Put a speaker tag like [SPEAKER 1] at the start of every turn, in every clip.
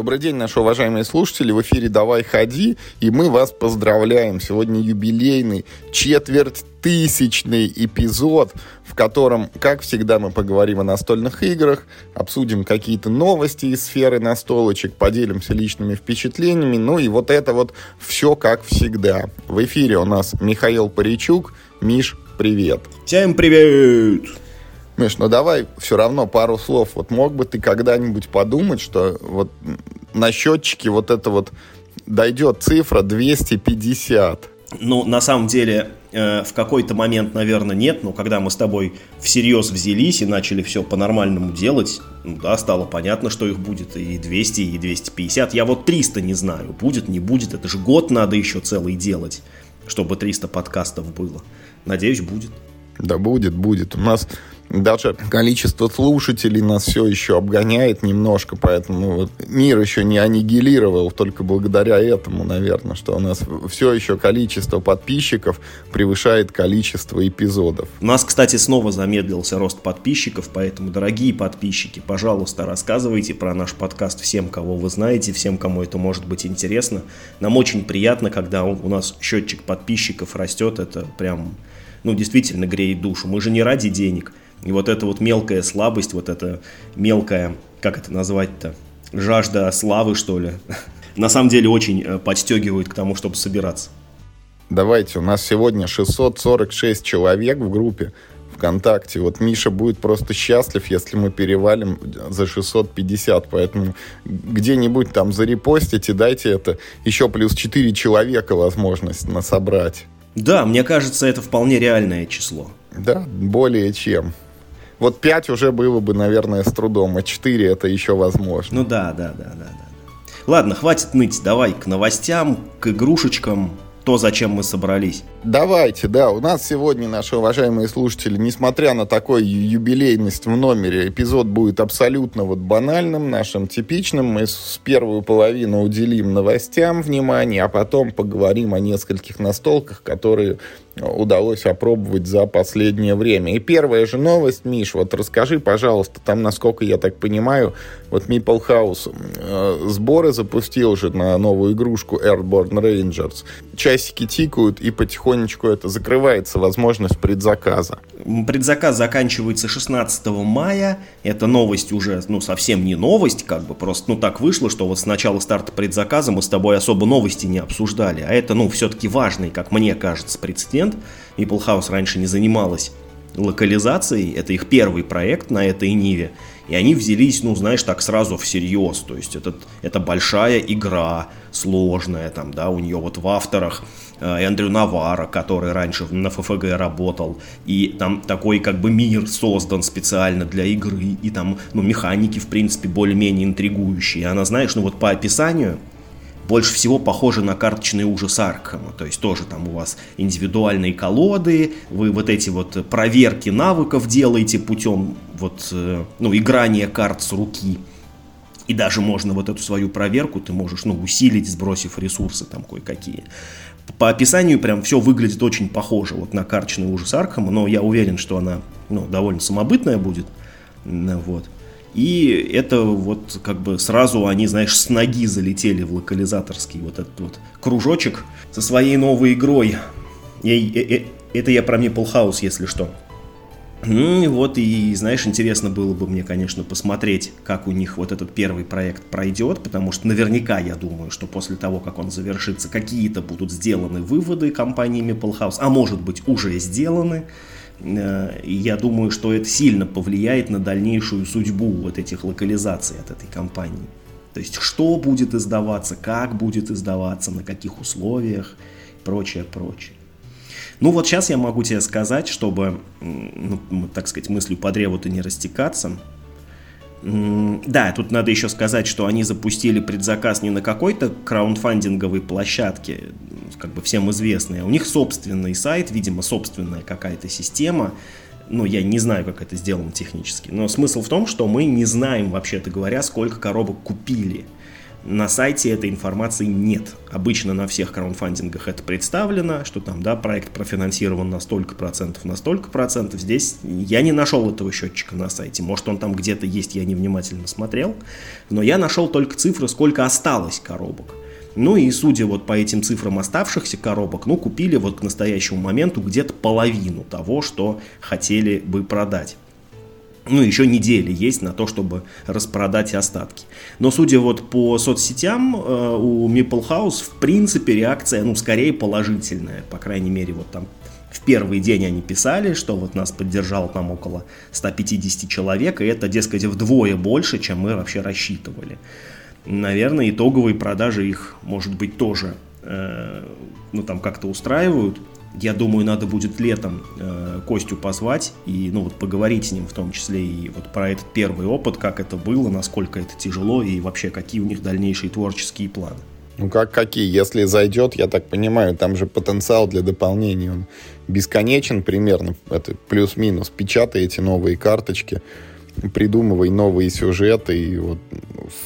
[SPEAKER 1] Добрый день, наши уважаемые слушатели. В эфире «Давай ходи», и мы вас поздравляем. Сегодня юбилейный, четверть тысячный эпизод, в котором, как всегда, мы поговорим о настольных играх, обсудим какие-то новости из сферы настолочек, поделимся личными впечатлениями, ну и вот это вот все как всегда. В эфире у нас Михаил Паричук. Миш, привет.
[SPEAKER 2] Всем привет!
[SPEAKER 1] Миш, ну давай все равно пару слов. Вот мог бы ты когда-нибудь подумать, что вот на счетчике вот это вот дойдет цифра 250?
[SPEAKER 2] Ну, на самом деле, э, в какой-то момент, наверное, нет, но когда мы с тобой всерьез взялись и начали все по-нормальному делать, ну да, стало понятно, что их будет и 200, и 250. Я вот 300 не знаю, будет, не будет, это же год надо еще целый делать, чтобы 300 подкастов было. Надеюсь, будет.
[SPEAKER 1] Да будет, будет. У нас даже количество слушателей нас все еще обгоняет немножко, поэтому вот мир еще не аннигилировал только благодаря этому, наверное, что у нас все еще количество подписчиков превышает количество эпизодов.
[SPEAKER 2] У нас, кстати, снова замедлился рост подписчиков, поэтому, дорогие подписчики, пожалуйста, рассказывайте про наш подкаст всем, кого вы знаете, всем, кому это может быть интересно. Нам очень приятно, когда у нас счетчик подписчиков растет, это прям ну, действительно греет душу. Мы же не ради денег. И вот эта вот мелкая слабость, вот эта мелкая, как это назвать-то, жажда славы, что ли, на самом деле очень э, подстегивает к тому, чтобы собираться.
[SPEAKER 1] Давайте, у нас сегодня 646 человек в группе ВКонтакте. Вот Миша будет просто счастлив, если мы перевалим за 650. Поэтому где-нибудь там зарепостите, дайте это еще плюс 4 человека возможность насобрать.
[SPEAKER 2] Да, мне кажется, это вполне реальное число.
[SPEAKER 1] Да, более чем. Вот 5 уже было бы, наверное, с трудом, а 4 это еще возможно.
[SPEAKER 2] Ну да, да, да, да, да. Ладно, хватит ныть, давай к новостям, к игрушечкам, то, зачем мы собрались.
[SPEAKER 1] Давайте, да. У нас сегодня, наши уважаемые слушатели, несмотря на такой юбилейность в номере, эпизод будет абсолютно вот банальным, нашим типичным. Мы с первую половину уделим новостям внимание, а потом поговорим о нескольких настолках, которые удалось опробовать за последнее время. И первая же новость, Миш, вот расскажи, пожалуйста, там, насколько я так понимаю, вот Meeple House э, сборы запустил же на новую игрушку Airborne Rangers. Часики тикают, и потихонечку это закрывается возможность предзаказа.
[SPEAKER 2] Предзаказ заканчивается 16 мая. Это новость уже, ну, совсем не новость, как бы, просто, ну, так вышло, что вот с начала старта предзаказа мы с тобой особо новости не обсуждали. А это, ну, все-таки важный, как мне кажется, прецедент. Maple House раньше не занималась локализацией, это их первый проект на этой ниве, и они взялись, ну, знаешь, так сразу всерьез, то есть это, это большая игра, сложная, там, да, у нее вот в авторах Эндрю Навара, который раньше на ФФГ работал, и там такой как бы мир создан специально для игры, и там, ну, механики, в принципе, более-менее интригующие, она, знаешь, ну, вот по описанию, больше всего похоже на карточный ужас Аркхема. То есть тоже там у вас индивидуальные колоды, вы вот эти вот проверки навыков делаете путем вот, э, ну, играния карт с руки. И даже можно вот эту свою проверку ты можешь, ну, усилить, сбросив ресурсы там кое-какие. По описанию прям все выглядит очень похоже вот на карточный ужас Аркхема, но я уверен, что она, ну, довольно самобытная будет. Вот. И это вот как бы сразу они, знаешь, с ноги залетели в локализаторский вот этот вот кружочек со своей новой игрой. Я, я, я, это я про Meeple House, если что. Ну и вот, и знаешь, интересно было бы мне, конечно, посмотреть, как у них вот этот первый проект пройдет, потому что наверняка я думаю, что после того, как он завершится, какие-то будут сделаны выводы компании Meeple House, а может быть уже сделаны. Э, и я думаю, что это сильно повлияет на дальнейшую судьбу вот этих локализаций от этой компании. То есть, что будет издаваться, как будет издаваться, на каких условиях, прочее, прочее. Ну вот сейчас я могу тебе сказать, чтобы, ну, так сказать, мыслью по древу-то не растекаться, да, тут надо еще сказать, что они запустили предзаказ не на какой-то краундфандинговой площадке, как бы всем известной, а у них собственный сайт, видимо, собственная какая-то система. Ну, я не знаю, как это сделано технически. Но смысл в том, что мы не знаем, вообще-то говоря, сколько коробок купили. На сайте этой информации нет. Обычно на всех краундфандингах это представлено, что там, да, проект профинансирован на столько процентов, на столько процентов. Здесь я не нашел этого счетчика на сайте. Может, он там где-то есть, я невнимательно смотрел. Но я нашел только цифры, сколько осталось коробок. Ну и судя вот по этим цифрам оставшихся коробок, ну купили вот к настоящему моменту где-то половину того, что хотели бы продать ну, еще недели есть на то, чтобы распродать остатки. Но судя вот по соцсетям, э, у Maple House, в принципе, реакция, ну, скорее положительная. По крайней мере, вот там в первый день они писали, что вот нас поддержало там около 150 человек, и это, дескать, вдвое больше, чем мы вообще рассчитывали. Наверное, итоговые продажи их, может быть, тоже, э, ну, там как-то устраивают. Я думаю, надо будет летом э, Костю позвать и ну, вот поговорить с ним в том числе и вот про этот первый опыт, как это было, насколько это тяжело и вообще какие у них дальнейшие творческие планы.
[SPEAKER 1] Ну как какие? Если зайдет, я так понимаю, там же потенциал для дополнения, он бесконечен примерно, это плюс-минус. Печатай эти новые карточки, придумывай новые сюжеты, и вот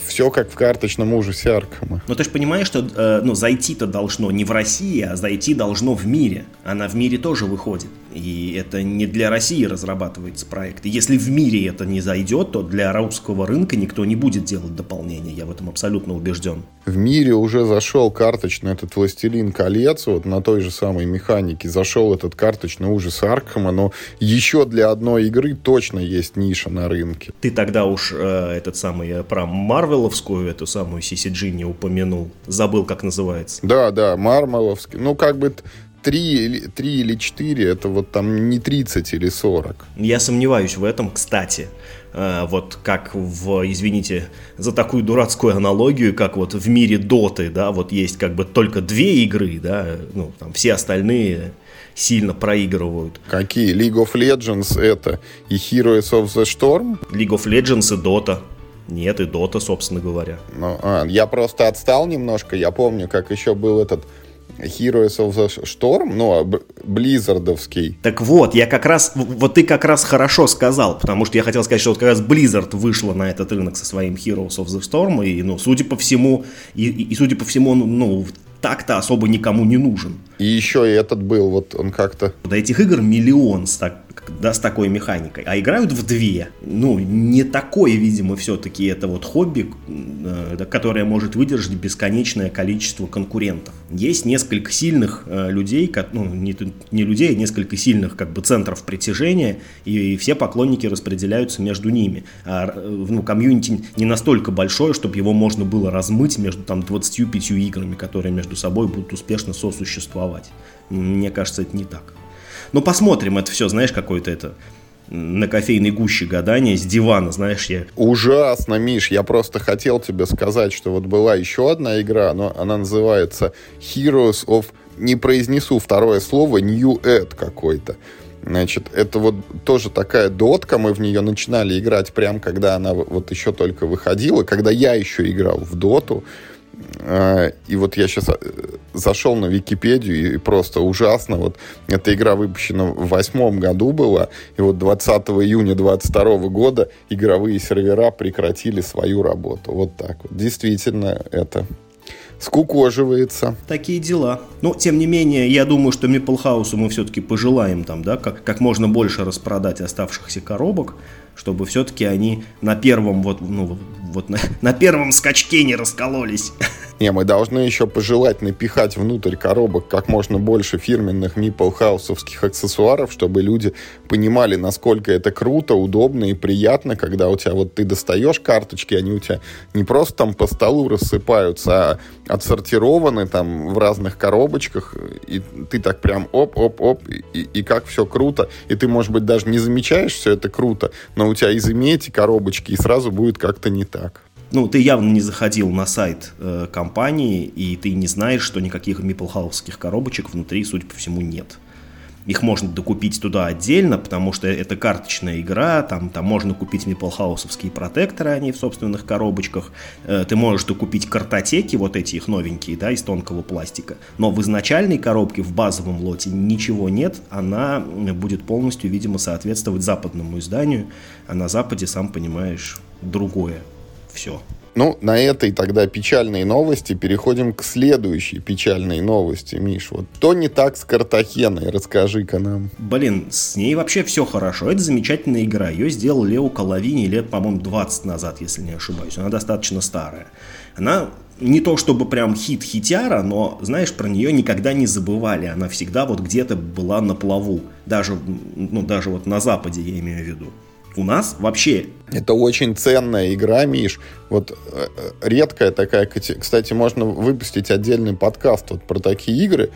[SPEAKER 1] все как в карточном ужасе Аркхема.
[SPEAKER 2] Но ты же понимаешь, что э, ну, зайти-то должно не в России, а зайти должно в мире. Она в мире тоже выходит. И это не для России разрабатывается проект. И если в мире это не зайдет, то для русского рынка никто не будет делать дополнения. Я в этом абсолютно убежден.
[SPEAKER 1] В мире уже зашел карточный этот «Властелин колец», вот на той же самой механике зашел этот карточный ужас Аркхема, но еще для одной игры точно есть ниша на рынке.
[SPEAKER 2] Ты тогда уж э, этот самый э, про Марвеловскую, эту самую CCG не упомянул. Забыл, как называется.
[SPEAKER 1] Да, да, Мармеловский. Ну, как бы 3, 3 или 4, это вот там не 30 или 40.
[SPEAKER 2] Я сомневаюсь в этом, кстати. Э, вот как в, извините за такую дурацкую аналогию, как вот в мире Доты, да, вот есть как бы только две игры, да, ну, там все остальные сильно проигрывают.
[SPEAKER 1] Какие? League of Legends это и Heroes of the Storm?
[SPEAKER 2] League of Legends и Dota. Нет, и Dota, собственно говоря.
[SPEAKER 1] Ну, а, я просто отстал немножко. Я помню, как еще был этот Heroes of the Storm, ну, а Blizzard овский.
[SPEAKER 2] Так вот, я как раз, вот ты как раз хорошо сказал, потому что я хотел сказать, что вот как раз Blizzard вышла на этот рынок со своим Heroes of the Storm, и, ну, судя по всему, и, и, и судя по всему, ну, так-то особо никому не нужен.
[SPEAKER 1] И еще и этот был, вот он как-то...
[SPEAKER 2] До этих игр миллион так, да, с такой механикой, а играют в две. Ну, не такое, видимо, все-таки это вот хобби, э, которое может выдержать бесконечное количество конкурентов. Есть несколько сильных э, людей, ну, не, не людей, а несколько сильных как бы центров притяжения, и все поклонники распределяются между ними. А э, ну, комьюнити не настолько большое, чтобы его можно было размыть между там 25 играми, которые между собой будут успешно сосуществовать. Мне кажется, это не так. Ну, посмотрим, это все, знаешь, какое-то это на кофейной гуще гадания с дивана, знаешь, я...
[SPEAKER 1] Ужасно, Миш, я просто хотел тебе сказать, что вот была еще одна игра, но она называется Heroes of... Не произнесу второе слово, New Ed какой-то. Значит, это вот тоже такая дотка, мы в нее начинали играть прям, когда она вот еще только выходила, когда я еще играл в доту. А, и вот я сейчас э, зашел на Википедию, и просто ужасно. Вот эта игра выпущена в восьмом году была, и вот 20 июня 22 года игровые сервера прекратили свою работу. Вот так вот. Действительно, это скукоживается.
[SPEAKER 2] Такие дела. Но, тем не менее, я думаю, что House мы все-таки пожелаем там, да, как, как можно больше распродать оставшихся коробок, чтобы все-таки они на первом вот, ну, вот на, на первом скачке не раскололись.
[SPEAKER 1] Не, мы должны еще пожелать напихать внутрь коробок как можно больше фирменных мипл-хаусовских аксессуаров, чтобы люди понимали, насколько это круто, удобно и приятно, когда у тебя вот ты достаешь карточки, они у тебя не просто там по столу рассыпаются, а отсортированы там в разных коробочках, и ты так прям оп-оп-оп, и, и как все круто, и ты, может быть, даже не замечаешь все это круто, но у тебя изыми эти коробочки, и сразу будет как-то не так
[SPEAKER 2] ну, ты явно не заходил на сайт э, компании, и ты не знаешь, что никаких миплхаусских коробочек внутри, судя по всему, нет. Их можно докупить туда отдельно, потому что это карточная игра, там, там можно купить миплхаусовские протекторы, они в собственных коробочках. Э, ты можешь докупить картотеки, вот эти их новенькие, да, из тонкого пластика. Но в изначальной коробке, в базовом лоте ничего нет, она будет полностью, видимо, соответствовать западному изданию, а на Западе, сам понимаешь, другое все.
[SPEAKER 1] Ну, на этой тогда печальной новости переходим к следующей печальной новости, Миш. Вот то не так с Картахеной, расскажи-ка нам.
[SPEAKER 2] Блин, с ней вообще все хорошо. Это замечательная игра. Ее сделал Лео Коловини лет, по-моему, 20 назад, если не ошибаюсь. Она достаточно старая. Она не то чтобы прям хит-хитяра, но, знаешь, про нее никогда не забывали. Она всегда вот где-то была на плаву. Даже, ну, даже вот на Западе, я имею в виду. У нас вообще...
[SPEAKER 1] Это очень ценная игра, Миш. Вот э, э, редкая такая... Кстати, можно выпустить отдельный подкаст вот про такие игры,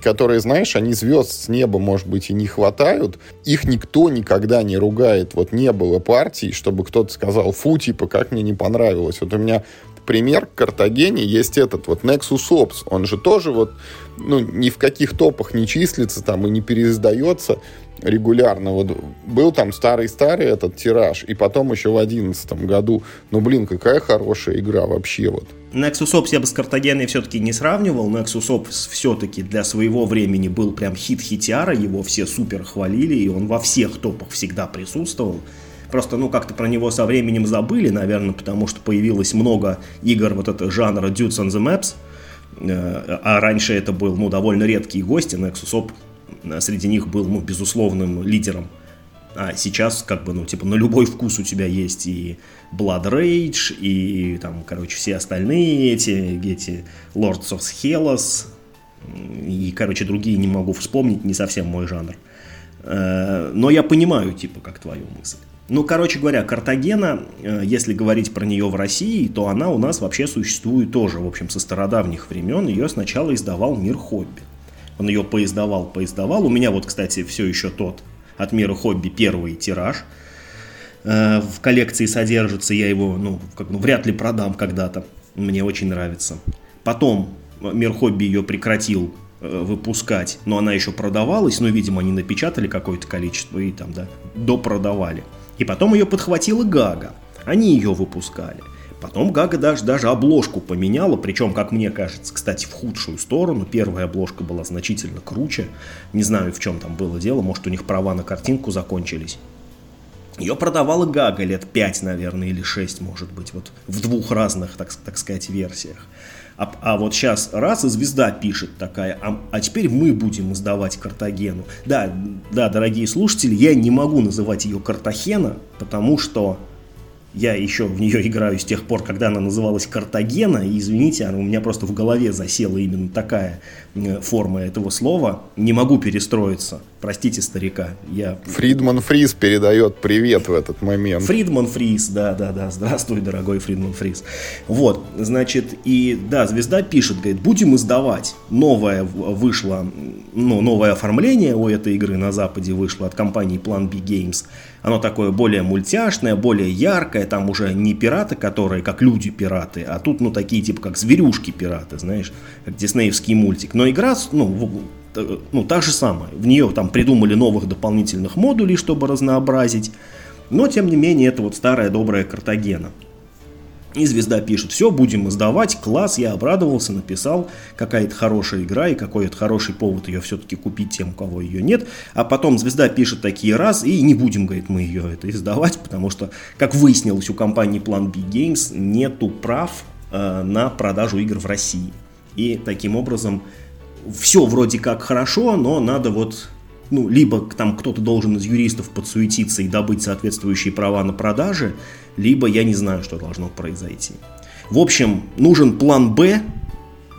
[SPEAKER 1] которые, знаешь, они звезд с неба, может быть, и не хватают. Их никто никогда не ругает. Вот не было партий, чтобы кто-то сказал, фу, типа, как мне не понравилось. Вот у меня пример к Картагене есть этот вот Nexus Ops. Он же тоже вот, ну, ни в каких топах не числится там и не переиздается регулярно. Вот был там старый-старый этот тираж, и потом еще в одиннадцатом году. Ну, блин, какая хорошая игра вообще вот.
[SPEAKER 2] Nexus Ops я бы с Картагеной все-таки не сравнивал. Nexus Ops все-таки для своего времени был прям хит-хитяра, его все супер хвалили, и он во всех топах всегда присутствовал. Просто, ну, как-то про него со временем забыли, наверное, потому что появилось много игр вот этого жанра Dudes on the Maps, э, а раньше это был, ну, довольно редкий гость, и Nexus Op среди них был, ну, безусловным лидером. А сейчас, как бы, ну, типа, на любой вкус у тебя есть и Blood Rage, и там, короче, все остальные эти, эти Lords of Hellas, и, короче, другие не могу вспомнить, не совсем мой жанр. Э, но я понимаю, типа, как твою мысль. Ну, короче говоря, Картагена, э, если говорить про нее в России, то она у нас вообще существует тоже, в общем, со стародавних времен. Ее сначала издавал Мир Хобби. Он ее поиздавал, поиздавал. У меня вот, кстати, все еще тот от Мира Хобби первый тираж. Э, в коллекции содержится, я его, ну, как, ну, вряд ли продам когда-то. Мне очень нравится. Потом Мир Хобби ее прекратил э, выпускать, но она еще продавалась, но, видимо, они напечатали какое-то количество и там, да, допродавали. И потом ее подхватила Гага. Они ее выпускали. Потом Гага даже, даже обложку поменяла, причем, как мне кажется, кстати, в худшую сторону. Первая обложка была значительно круче. Не знаю, в чем там было дело, может, у них права на картинку закончились. Ее продавала Гага лет 5, наверное, или 6, может быть, вот в двух разных, так, так сказать, версиях. А, а вот сейчас раз и звезда пишет такая, а, а теперь мы будем издавать Картагену. Да, да, дорогие слушатели, я не могу называть ее Картахена, потому что я еще в нее играю с тех пор, когда она называлась Картагена, и, извините, у меня просто в голове засела именно такая э, форма этого слова. Не могу перестроиться. Простите, старика. Я...
[SPEAKER 1] Фридман Фриз передает привет в этот момент.
[SPEAKER 2] Фридман Фриз, да, да, да. Здравствуй, дорогой Фридман Фриз. Вот, значит, и да, звезда пишет, говорит, будем издавать. Новое вышло, ну, новое оформление у этой игры на Западе вышло от компании Plan B Games. Оно такое более мультяшное, более яркое, там уже не пираты, которые как люди-пираты, а тут, ну, такие типа как зверюшки-пираты, знаешь, как диснеевский мультик. Но игра, ну, ну, та же самая. В нее там придумали новых дополнительных модулей, чтобы разнообразить. Но, тем не менее, это вот старая добрая Картагена. И звезда пишет, все, будем издавать, класс, я обрадовался, написал, какая-то хорошая игра и какой-то хороший повод ее все-таки купить тем, у кого ее нет. А потом звезда пишет такие раз, и не будем, говорит, мы ее это издавать, потому что, как выяснилось, у компании Plan B Games нету прав э, на продажу игр в России. И таким образом все вроде как хорошо, но надо вот ну, либо там кто-то должен из юристов подсуетиться и добыть соответствующие права на продажи, либо я не знаю, что должно произойти. В общем, нужен план «Б»,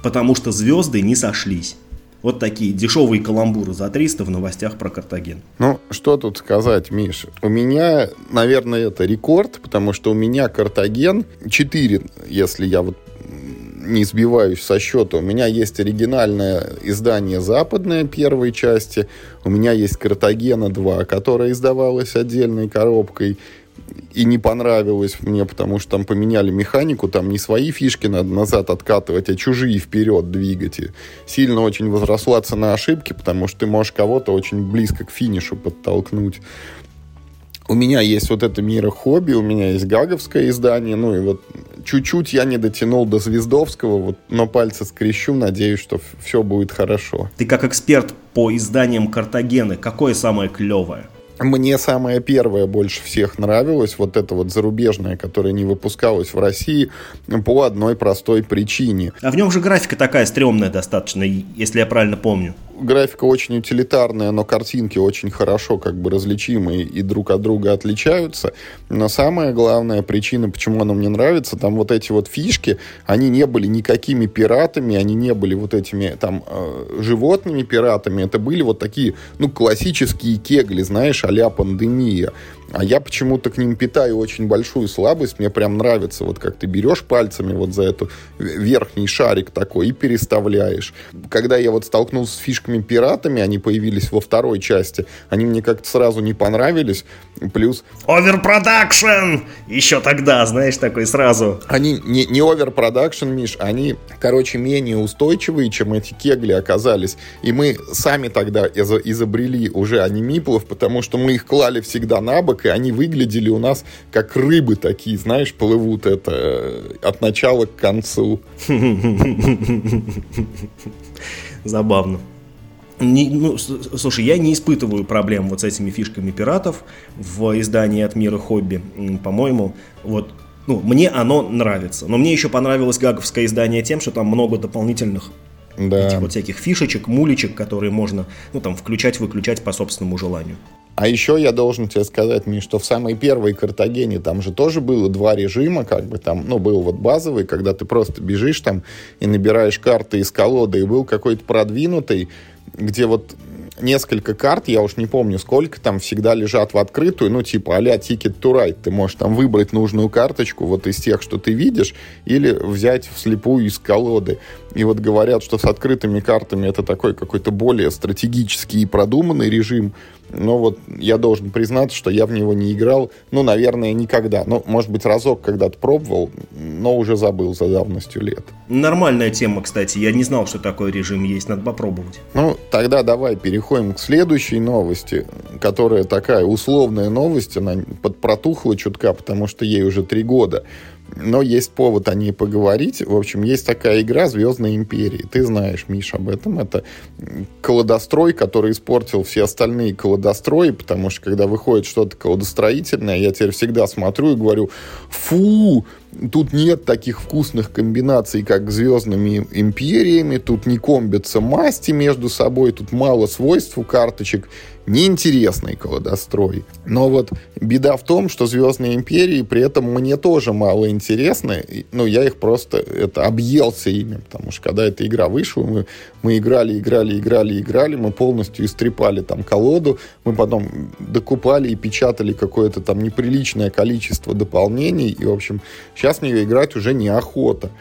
[SPEAKER 2] потому что звезды не сошлись. Вот такие дешевые каламбуры за 300 в новостях про Картаген.
[SPEAKER 1] Ну, что тут сказать, Миша? У меня, наверное, это рекорд, потому что у меня Картаген 4, если я вот не сбиваюсь со счета. У меня есть оригинальное издание западное первой части. У меня есть Картагена 2, которая издавалась отдельной коробкой. И не понравилось мне, потому что там поменяли механику, там не свои фишки надо назад откатывать, а чужие вперед двигать. И сильно очень возросла цена ошибки, потому что ты можешь кого-то очень близко к финишу подтолкнуть у меня есть вот это мира хобби, у меня есть гаговское издание, ну и вот чуть-чуть я не дотянул до Звездовского, вот, но пальцы скрещу, надеюсь, что все будет хорошо.
[SPEAKER 2] Ты как эксперт по изданиям Картагены, какое самое клевое?
[SPEAKER 1] Мне самое первое больше всех нравилось, вот это вот зарубежное, которое не выпускалось в России по одной простой причине.
[SPEAKER 2] А в нем же графика такая стрёмная достаточно, если я правильно помню
[SPEAKER 1] графика очень утилитарная, но картинки очень хорошо как бы различимые и друг от друга отличаются. Но самая главная причина, почему оно мне нравится, там вот эти вот фишки, они не были никакими пиратами, они не были вот этими там э, животными пиратами, это были вот такие, ну, классические кегли, знаешь, а пандемия. А я почему-то к ним питаю очень большую слабость. Мне прям нравится, вот как ты берешь пальцами вот за эту верхний шарик такой и переставляешь. Когда я вот столкнулся с фишками-пиратами, они появились во второй части, они мне как-то сразу не понравились. Плюс...
[SPEAKER 2] Overproduction! Еще тогда, знаешь, такой сразу.
[SPEAKER 1] Они не, не overproduction, Миш, они, короче, менее устойчивые, чем эти кегли оказались. И мы сами тогда изобрели уже animeeple ов, потому что мы их клали всегда на бок, и они выглядели у нас как рыбы такие, знаешь, плывут это э, от начала к концу.
[SPEAKER 2] Забавно. Не, ну, слушай, я не испытываю проблем вот с этими фишками пиратов в издании от мира хобби. По-моему, вот ну, мне оно нравится. Но мне еще понравилось гаговское издание тем, что там много дополнительных да. этих вот всяких фишечек, мулечек, которые можно ну, там, включать-выключать по собственному желанию.
[SPEAKER 1] А еще я должен тебе сказать, Миш, что в самой первой Картагене там же тоже было два режима, как бы там, ну, был вот базовый, когда ты просто бежишь там и набираешь карты из колоды, и был какой-то продвинутый, где вот несколько карт, я уж не помню сколько, там всегда лежат в открытую, ну, типа а-ля Ticket to Ride. Ты можешь там выбрать нужную карточку вот из тех, что ты видишь, или взять вслепую из колоды. И вот говорят, что с открытыми картами это такой какой-то более стратегический и продуманный режим, но вот я должен признаться, что я в него не играл, ну, наверное, никогда. Ну, может быть, разок когда-то пробовал, но уже забыл за давностью лет.
[SPEAKER 2] Нормальная тема, кстати. Я не знал, что такой режим есть. Надо попробовать.
[SPEAKER 1] Ну, тогда давай переходим к следующей новости, которая такая условная новость. Она подпротухла чутка, потому что ей уже три года но есть повод о ней поговорить. В общем, есть такая игра «Звездная империя». Ты знаешь, Миш, об этом. Это колодострой, который испортил все остальные колодострои, потому что, когда выходит что-то колодостроительное, я теперь всегда смотрю и говорю, фу, Тут нет таких вкусных комбинаций, как звездными империями, тут не комбятся масти между собой, тут мало свойств у карточек, неинтересный колодострой. Но вот беда в том, что Звездные империи при этом мне тоже мало интересны. Ну, я их просто это объелся ими, потому что когда эта игра вышла, мы, мы играли, играли, играли, играли, мы полностью истрепали там колоду, мы потом докупали и печатали какое-то там неприличное количество дополнений, и, в общем, сейчас в нее играть уже неохота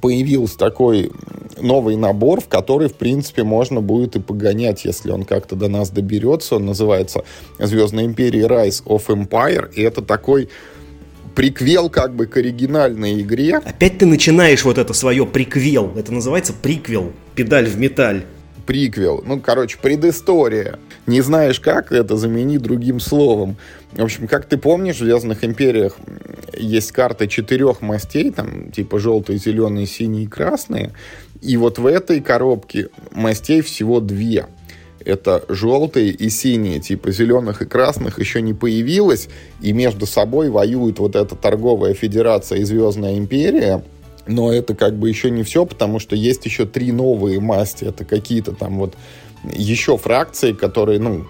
[SPEAKER 1] появился такой новый набор, в который, в принципе, можно будет и погонять, если он как-то до нас доберется. Он называется «Звездная империя Rise of Empire», и это такой приквел как бы к оригинальной игре.
[SPEAKER 2] Опять ты начинаешь вот это свое приквел. Это называется приквел. Педаль в металь
[SPEAKER 1] приквел. Ну, короче, предыстория. Не знаешь как, это замени другим словом. В общем, как ты помнишь, в «Звездных империях» есть карты четырех мастей, там, типа желтые, зеленые, синие, красные. И вот в этой коробке мастей всего две. Это желтые и синие, типа зеленых и красных еще не появилось, и между собой воюет вот эта торговая федерация и Звездная империя, но это как бы еще не все, потому что есть еще три новые масти. Это какие-то там вот еще фракции, которые, ну,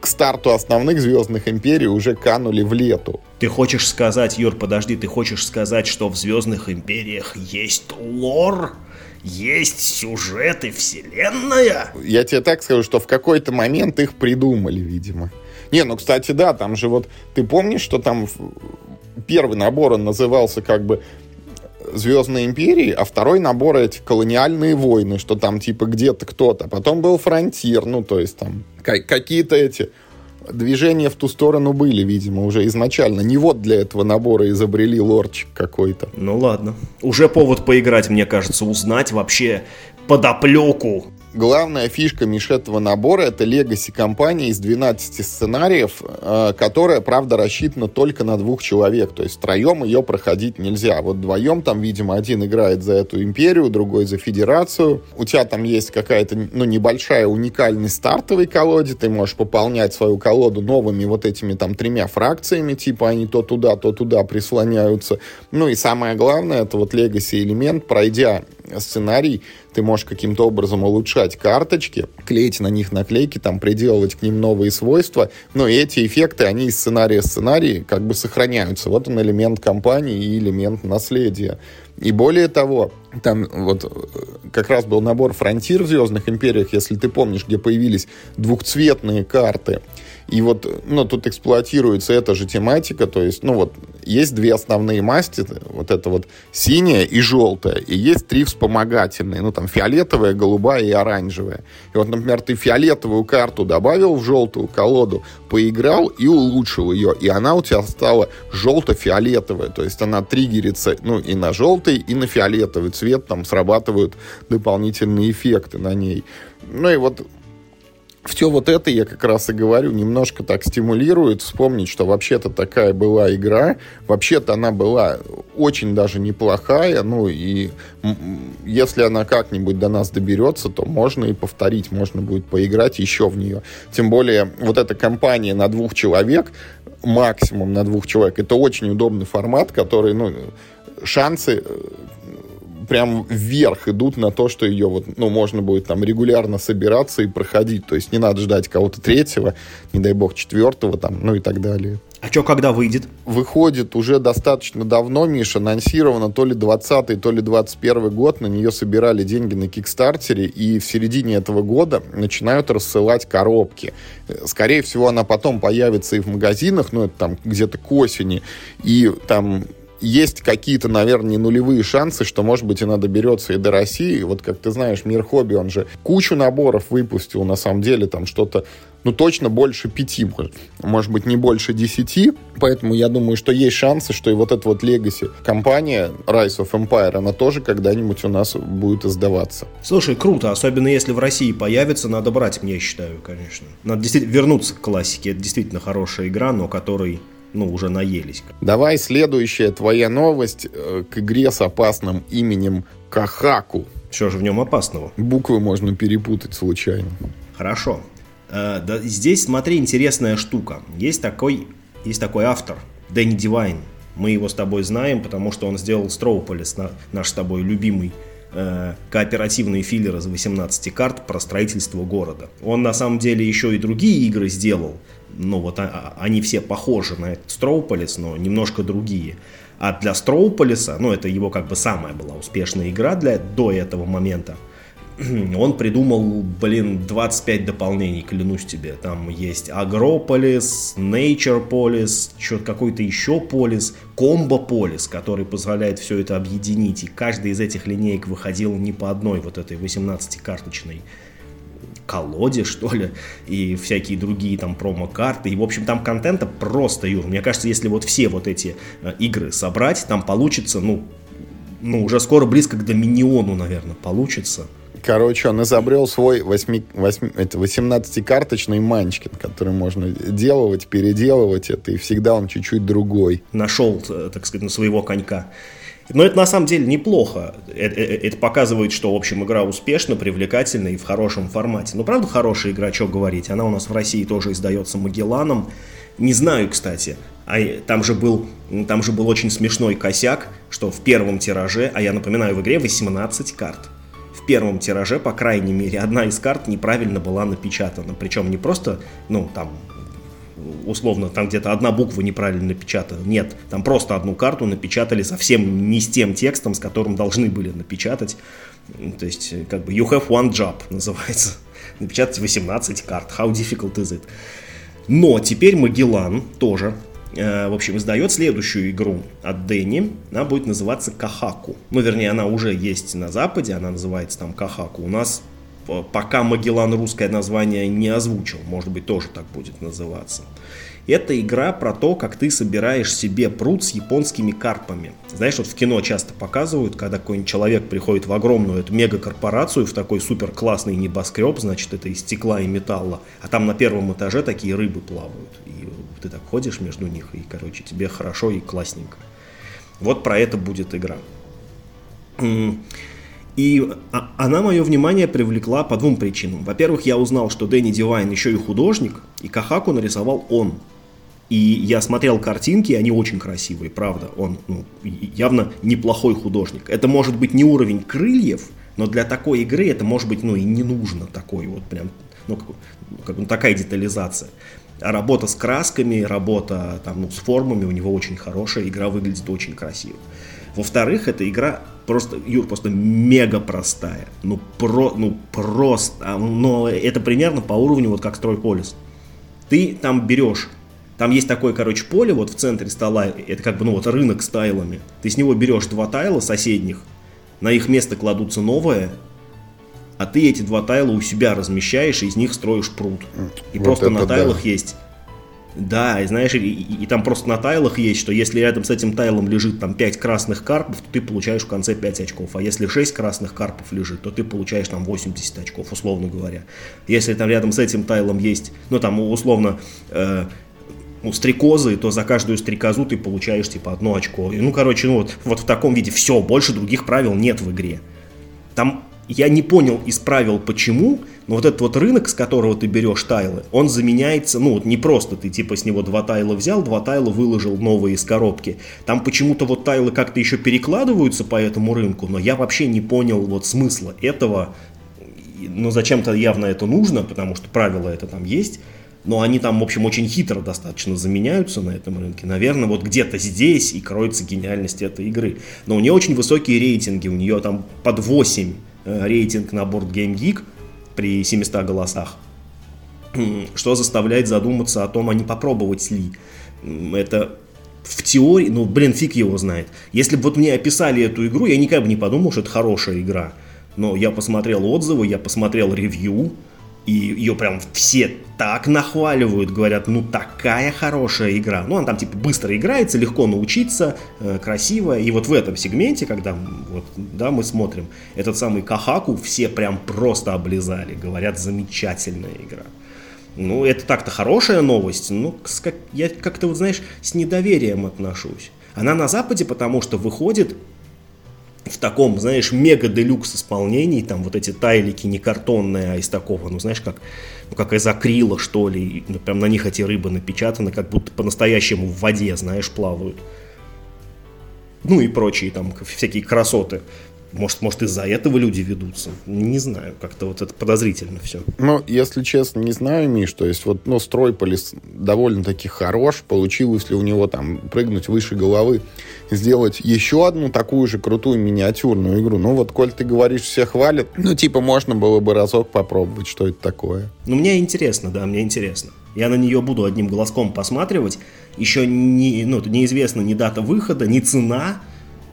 [SPEAKER 1] к старту основных Звездных Империй уже канули в лету.
[SPEAKER 2] Ты хочешь сказать, Юр, подожди, ты хочешь сказать, что в Звездных Империях есть лор? Есть сюжеты вселенная?
[SPEAKER 1] Я тебе так скажу, что в какой-то момент их придумали, видимо. Не, ну, кстати, да, там же вот... Ты помнишь, что там первый набор, он назывался как бы Звездной империи, а второй набор эти колониальные войны, что там типа где-то кто-то. Потом был фронтир, ну то есть там какие-то эти движения в ту сторону были, видимо, уже изначально. Не вот для этого набора изобрели лорчик какой-то.
[SPEAKER 2] Ну ладно. Уже повод поиграть, мне кажется, узнать вообще подоплеку
[SPEAKER 1] главная фишка, Миш, этого набора это легаси компания из 12 сценариев, э, которая, правда, рассчитана только на двух человек. То есть втроем ее проходить нельзя. Вот вдвоем там, видимо, один играет за эту империю, другой за федерацию. У тебя там есть какая-то, ну, небольшая уникальность стартовой колоде. Ты можешь пополнять свою колоду новыми вот этими там тремя фракциями, типа они то туда, то туда прислоняются. Ну и самое главное, это вот легаси элемент, пройдя сценарий, ты можешь каким-то образом улучшать карточки, клеить на них наклейки, там, приделывать к ним новые свойства, но эти эффекты, они из сценария в сценарий как бы сохраняются. Вот он элемент компании и элемент наследия. И более того, там вот э, как раз был набор фронтир в Звездных империях, если ты помнишь, где появились двухцветные карты. И вот, ну, тут эксплуатируется эта же тематика, то есть, ну, вот, есть две основные масти, вот это вот синяя и желтая, и есть три вспомогательные, ну, там, фиолетовая, голубая и оранжевая. И вот, например, ты фиолетовую карту добавил в желтую колоду, поиграл и улучшил ее, и она у тебя стала желто-фиолетовая, то есть она триггерится, ну, и на желтый, и на фиолетовый цвет, там, срабатывают дополнительные эффекты на ней. Ну, и вот все вот это, я как раз и говорю, немножко так стимулирует вспомнить, что вообще-то такая была игра, вообще-то она была очень даже неплохая, ну и если она как-нибудь до нас доберется, то можно и повторить, можно будет поиграть еще в нее. Тем более вот эта компания на двух человек, максимум на двух человек, это очень удобный формат, который, ну, шансы прям вверх идут на то, что ее вот, ну, можно будет там регулярно собираться и проходить. То есть не надо ждать кого-то третьего, не дай бог четвертого там, ну и так далее.
[SPEAKER 2] А что, когда выйдет?
[SPEAKER 1] Выходит уже достаточно давно, Миша, анонсировано то ли 20 то ли 21 год, на нее собирали деньги на Кикстартере, и в середине этого года начинают рассылать коробки. Скорее всего, она потом появится и в магазинах, ну, это там где-то к осени, и там есть какие-то, наверное, не нулевые шансы, что, может быть, она доберется и до России. Вот, как ты знаешь, Мир Хобби, он же кучу наборов выпустил, на самом деле, там что-то, ну, точно больше пяти, может, быть, не больше десяти. Поэтому я думаю, что есть шансы, что и вот эта вот Legacy компания Rise of Empire, она тоже когда-нибудь у нас будет издаваться.
[SPEAKER 2] Слушай, круто, особенно если в России появится, надо брать, мне считаю, конечно. Надо действительно вернуться к классике. Это действительно хорошая игра, но которой ну, уже наелись.
[SPEAKER 1] Давай следующая твоя новость э, к игре с опасным именем Кахаку.
[SPEAKER 2] Что же в нем опасного?
[SPEAKER 1] Буквы можно перепутать случайно.
[SPEAKER 2] Хорошо. Э, да, здесь, смотри, интересная штука. Есть такой, есть такой автор, Дэнни Дивайн. Мы его с тобой знаем, потому что он сделал Строуполис, наш с тобой любимый э, кооперативные филлеры за 18 карт про строительство города. Он на самом деле еще и другие игры сделал, ну вот а, а, они все похожи на этот Строуполис, но немножко другие. А для Строуполиса, ну это его как бы самая была успешная игра для, до этого момента, он придумал, блин, 25 дополнений, клянусь тебе. Там есть Агрополис, Natureполис, что-то какой-то еще полис, Комбополис, который позволяет все это объединить. И каждый из этих линеек выходил не по одной вот этой 18-карточной колоде, что ли, и всякие другие там промо-карты. И, в общем, там контента просто, Юр. Мне кажется, если вот все вот эти э, игры собрать, там получится, ну, ну, уже скоро близко к Доминиону, наверное, получится.
[SPEAKER 1] Короче, он изобрел свой 8, 8, 18-карточный манчкин, который можно делать, переделывать это, и всегда он чуть-чуть другой.
[SPEAKER 2] Нашел, э, так сказать, на своего конька. Но это на самом деле неплохо. Это, э, это показывает, что, в общем, игра успешна, привлекательна и в хорошем формате. Ну, правда, хорошая игра, что говорить. Она у нас в России тоже издается Магелланом. Не знаю, кстати. А там же был, там же был очень смешной косяк, что в первом тираже, а я напоминаю, в игре 18 карт. В первом тираже, по крайней мере, одна из карт неправильно была напечатана. Причем не просто, ну, там, условно там где-то одна буква неправильно напечатана. Нет, там просто одну карту напечатали совсем не с тем текстом, с которым должны были напечатать. То есть, как бы, you have one job называется. Напечатать 18 карт. How difficult is it? Но теперь Магеллан тоже, э, в общем, издает следующую игру от Дэнни. Она будет называться Кахаку. Ну, вернее, она уже есть на Западе, она называется там Кахаку. У нас пока Магеллан русское название не озвучил, может быть, тоже так будет называться. Это игра про то, как ты собираешь себе пруд с японскими карпами. Знаешь, вот в кино часто показывают, когда какой-нибудь человек приходит в огромную эту мегакорпорацию, в такой супер классный небоскреб, значит, это из стекла и металла, а там на первом этаже такие рыбы плавают. И ты так ходишь между них, и, короче, тебе хорошо и классненько. Вот про это будет игра. И а, она мое внимание привлекла по двум причинам. Во-первых, я узнал, что Дэнни Дивайн еще и художник, и Кахаку нарисовал он. И я смотрел картинки, они очень красивые, правда. Он ну, явно неплохой художник. Это может быть не уровень крыльев, но для такой игры это может быть ну и не нужно такой вот прям, ну как, как ну, такая детализация. А работа с красками, работа там, ну, с формами у него очень хорошая, игра выглядит очень красиво. Во-вторых, эта игра просто, Юр, просто мега простая. Ну, про, ну просто, но это примерно по уровню вот как Стройполис. Ты там берешь там есть такое, короче, поле вот в центре стола, это как бы, ну вот рынок с тайлами. Ты с него берешь два тайла соседних, на их место кладутся новое, а ты эти два тайла у себя размещаешь и из них строишь пруд. И вот просто на тайлах да. есть да, и знаешь, и, и, и там просто на тайлах есть, что если рядом с этим тайлом лежит там 5 красных карпов, то ты получаешь в конце 5 очков. А если 6 красных карпов лежит, то ты получаешь там 80 очков, условно говоря. Если там рядом с этим тайлом есть, ну там условно э, ну, стрекозы, то за каждую стрекозу ты получаешь типа одно очко. И, ну, короче, ну вот, вот в таком виде все, больше других правил нет в игре. Там я не понял из правил почему, но вот этот вот рынок, с которого ты берешь тайлы, он заменяется, ну вот не просто ты типа с него два тайла взял, два тайла выложил новые из коробки. Там почему-то вот тайлы как-то еще перекладываются по этому рынку, но я вообще не понял вот смысла этого. Но зачем-то явно это нужно, потому что правила это там есть. Но они там, в общем, очень хитро достаточно заменяются на этом рынке. Наверное, вот где-то здесь и кроется гениальность этой игры. Но у нее очень высокие рейтинги, у нее там под 8 Э, рейтинг на Board Game Geek при 700 голосах, что заставляет задуматься о том, а не попробовать ли. Это в теории, ну, блин, фиг его знает. Если бы вот мне описали эту игру, я никогда бы не подумал, что это хорошая игра. Но я посмотрел отзывы, я посмотрел ревью, и ее прям все так нахваливают, говорят, ну такая хорошая игра. Ну, она там типа быстро играется, легко научиться, э, красиво. И вот в этом сегменте, когда вот, да, мы смотрим, этот самый Кахаку все прям просто облизали. Говорят, замечательная игра. Ну, это так-то хорошая новость, но я как-то, вот знаешь, с недоверием отношусь. Она на Западе, потому что выходит в таком, знаешь, мега-делюкс исполнении, там вот эти тайлики не картонные, а из такого, ну, знаешь, как, ну, как из акрила, что ли, ну, прям на них эти рыбы напечатаны, как будто по-настоящему в воде, знаешь, плавают. Ну и прочие там всякие красоты. Может, может, из-за этого люди ведутся. Не знаю, как-то вот это подозрительно все.
[SPEAKER 1] Ну, если честно, не знаю, Миш, то есть вот, ну, Стройполис довольно-таки хорош. Получилось ли у него там прыгнуть выше головы, сделать еще одну такую же крутую миниатюрную игру. Ну, вот, коль ты говоришь, все хвалят, ну, типа, можно было бы разок попробовать, что это такое.
[SPEAKER 2] Ну, мне интересно, да, мне интересно. Я на нее буду одним глазком посматривать. Еще не, ну, неизвестна ни дата выхода, ни цена,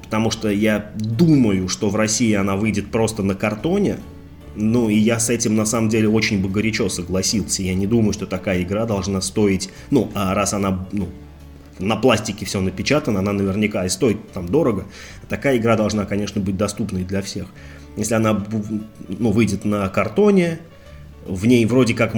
[SPEAKER 2] потому что я думаю, что в России она выйдет просто на картоне, ну, и я с этим, на самом деле, очень бы горячо согласился. Я не думаю, что такая игра должна стоить... Ну, а раз она ну, на пластике все напечатано, она наверняка и стоит там дорого. Такая игра должна, конечно, быть доступной для всех. Если она ну, выйдет на картоне, в ней вроде как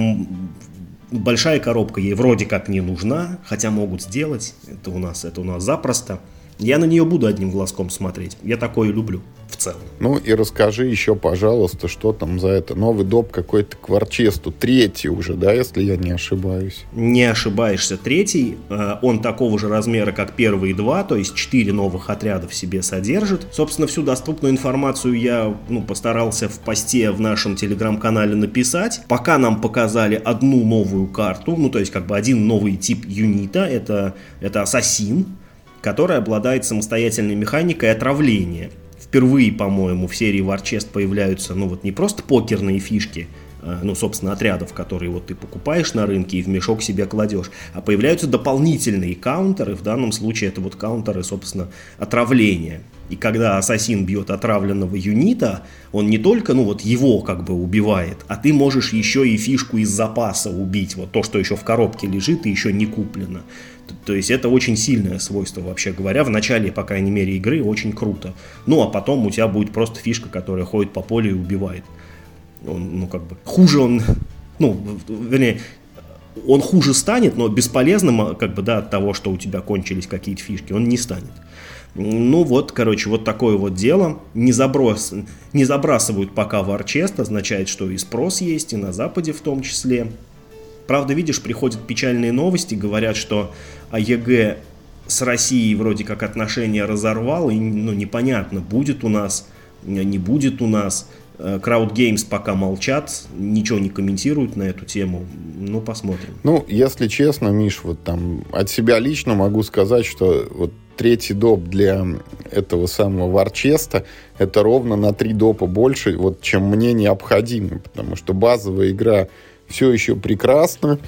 [SPEAKER 2] большая коробка ей вроде как не нужна, хотя могут сделать, это у нас, это у нас запросто. Я на нее буду одним глазком смотреть. Я такое люблю в целом.
[SPEAKER 1] Ну и расскажи еще, пожалуйста, что там за это. Новый доп какой-то к Варчесту. Третий уже, да, если я не ошибаюсь?
[SPEAKER 2] Не ошибаешься. Третий. Э, он такого же размера, как первые два, то есть четыре новых отряда в себе содержит. Собственно, всю доступную информацию я ну, постарался в посте в нашем телеграм-канале написать. Пока нам показали одну новую карту, ну то есть как бы один новый тип юнита. Это, это ассасин которая обладает самостоятельной механикой отравления. Впервые, по-моему, в серии Warchest появляются, ну вот не просто покерные фишки, ну, собственно, отрядов, которые вот ты покупаешь на рынке и в мешок себе кладешь, а появляются дополнительные каунтеры, в данном случае это вот каунтеры, собственно, отравления. И когда ассасин бьет отравленного юнита, он не только, ну вот его как бы убивает, а ты можешь еще и фишку из запаса убить, вот то, что еще в коробке лежит и еще не куплено. То есть это очень сильное свойство, вообще говоря. В начале, по крайней мере, игры очень круто. Ну, а потом у тебя будет просто фишка, которая ходит по полю и убивает. Он, ну, как бы, хуже он, ну, вернее, он хуже станет, но бесполезным, как бы, да, от того, что у тебя кончились какие-то фишки, он не станет. Ну вот, короче, вот такое вот дело. Не, заброс, не забрасывают пока в Арчест, означает, что и спрос есть, и на Западе в том числе. Правда, видишь, приходят печальные новости, говорят, что АЕГ с Россией вроде как отношения разорвал, и ну, непонятно, будет у нас, не будет у нас. Crowd э, Games пока молчат, ничего не комментируют на эту тему. Ну, посмотрим.
[SPEAKER 1] Ну, если честно, Миш, вот там от себя лично могу сказать, что вот третий доп для этого самого Варчеста это ровно на три допа больше, вот, чем мне необходимо, потому что базовая игра все еще прекрасно.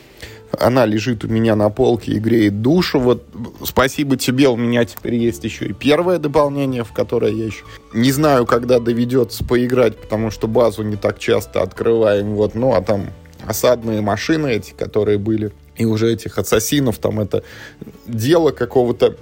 [SPEAKER 1] Она лежит у меня на полке и греет душу. Вот спасибо тебе, у меня теперь есть еще и первое дополнение, в которое я еще не знаю, когда доведется поиграть, потому что базу не так часто открываем. Вот, ну, а там осадные машины эти, которые были, и уже этих ассасинов, там это дело какого-то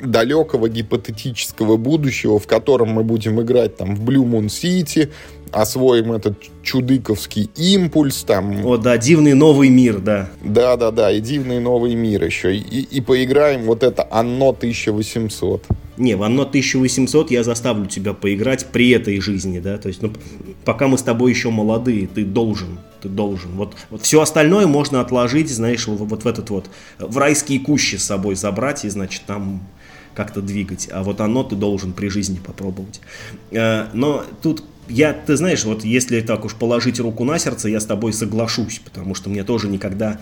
[SPEAKER 1] далекого гипотетического будущего, в котором мы будем играть там в Blue Moon City, освоим этот чудыковский импульс там.
[SPEAKER 2] О, да, дивный новый мир, да.
[SPEAKER 1] Да, да, да, и дивный новый мир еще. И, и поиграем вот это Анно 1800.
[SPEAKER 2] Не, в Анно 1800 я заставлю тебя поиграть при этой жизни, да, то есть, ну, пока мы с тобой еще молодые, ты должен, ты должен. Вот, вот все остальное можно отложить, знаешь, вот, вот в этот вот, в райские кущи с собой забрать и, значит, там как-то двигать. А вот оно ты должен при жизни попробовать. Э, но тут я, ты знаешь, вот если так уж положить руку на сердце, я с тобой соглашусь, потому что мне тоже никогда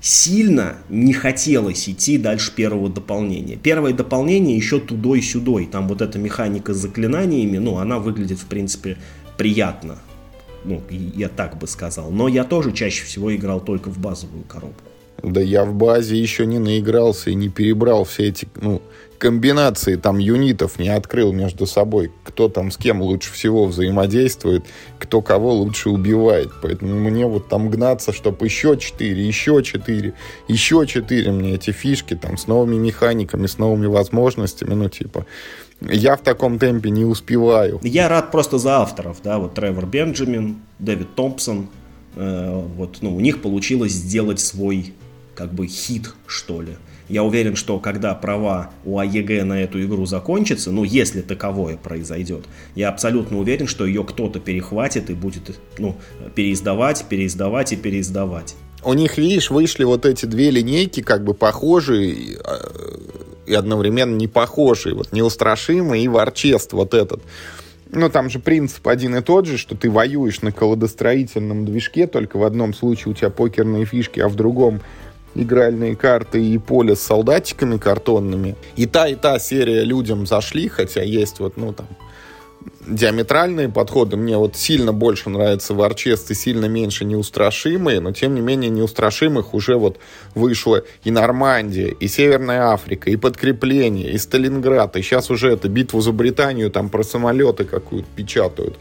[SPEAKER 2] сильно не хотелось идти дальше первого дополнения. Первое дополнение еще тудой-сюдой. Там вот эта механика с заклинаниями, ну, она выглядит, в принципе, приятно. Ну, я так бы сказал. Но я тоже чаще всего играл только в базовую коробку.
[SPEAKER 1] Да я в базе еще не наигрался и не перебрал все эти, ну, комбинации там юнитов не открыл между собой, кто там с кем лучше всего взаимодействует, кто кого лучше убивает. Поэтому мне вот там гнаться, чтобы еще 4, еще 4, еще 4 мне эти фишки там с новыми механиками, с новыми возможностями, ну типа я в таком темпе не успеваю.
[SPEAKER 2] Я рад просто за авторов, да, вот Тревор Бенджамин, Дэвид Томпсон, э, вот, ну, у них получилось сделать свой, как бы, хит, что ли. Я уверен, что когда права у АЕГ на эту игру закончатся, ну, если таковое произойдет, я абсолютно уверен, что ее кто-то перехватит и будет, ну, переиздавать, переиздавать и переиздавать.
[SPEAKER 1] У них, видишь, вышли вот эти две линейки, как бы похожие и одновременно не похожие. Вот неустрашимый и ворчест вот этот. Ну, там же принцип один и тот же, что ты воюешь на колодостроительном движке, только в одном случае у тебя покерные фишки, а в другом игральные карты и поле с солдатиками картонными. И та, и та серия людям зашли, хотя есть вот, ну, там, диаметральные подходы. Мне вот сильно больше нравятся варчесты, сильно меньше неустрашимые, но тем не менее неустрашимых уже вот вышло и Нормандия, и Северная Африка, и подкрепление, и Сталинград, и сейчас уже это битву за Британию, там про самолеты какую-то печатают.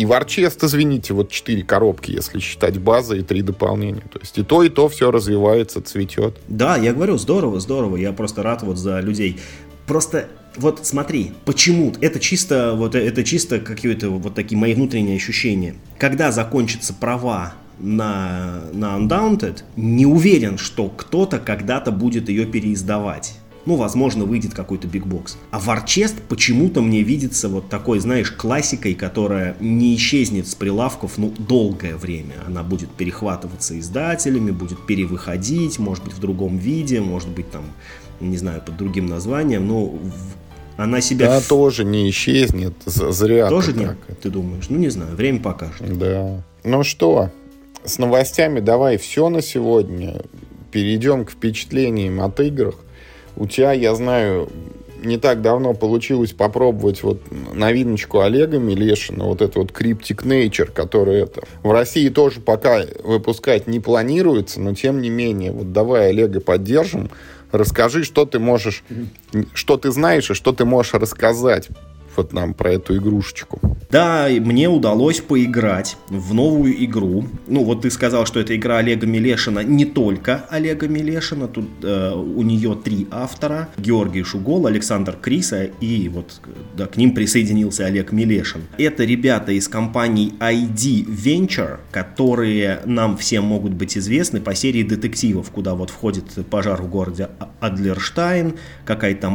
[SPEAKER 1] И Warchest, извините, вот четыре коробки, если считать база и три дополнения. То есть и то, и то все развивается, цветет.
[SPEAKER 2] Да, я говорю, здорово, здорово. Я просто рад вот за людей. Просто вот смотри, почему это чисто вот это чисто какие-то вот такие мои внутренние ощущения. Когда закончатся права на, на Undaunted, не уверен, что кто-то когда-то будет ее переиздавать ну, возможно, выйдет какой-то бигбокс. А Warchest почему-то мне видится вот такой, знаешь, классикой, которая не исчезнет с прилавков, ну, долгое время. Она будет перехватываться издателями, будет перевыходить, может быть, в другом виде, может быть, там, не знаю, под другим названием, но она себя...
[SPEAKER 1] Да, тоже не исчезнет, зря
[SPEAKER 2] Тоже нет, так. ты думаешь? Ну, не знаю, время покажет.
[SPEAKER 1] Да. Ну что, с новостями давай все на сегодня. Перейдем к впечатлениям от играх. У тебя, я знаю, не так давно получилось попробовать вот новиночку Олега Милешина, вот это вот Cryptic Nature, который это в России тоже пока выпускать не планируется, но тем не менее, вот давай Олега поддержим, расскажи, что ты можешь, что ты знаешь и что ты можешь рассказать вот нам про эту игрушечку.
[SPEAKER 2] Да, мне удалось поиграть в новую игру. Ну, вот ты сказал, что это игра Олега Милешина. Не только Олега Милешина. Тут э, у нее три автора. Георгий Шугол, Александр Криса и вот да, к ним присоединился Олег Милешин. Это ребята из компании ID Venture, которые нам всем могут быть известны по серии детективов, куда вот входит пожар в городе Адлерштайн, какая-то там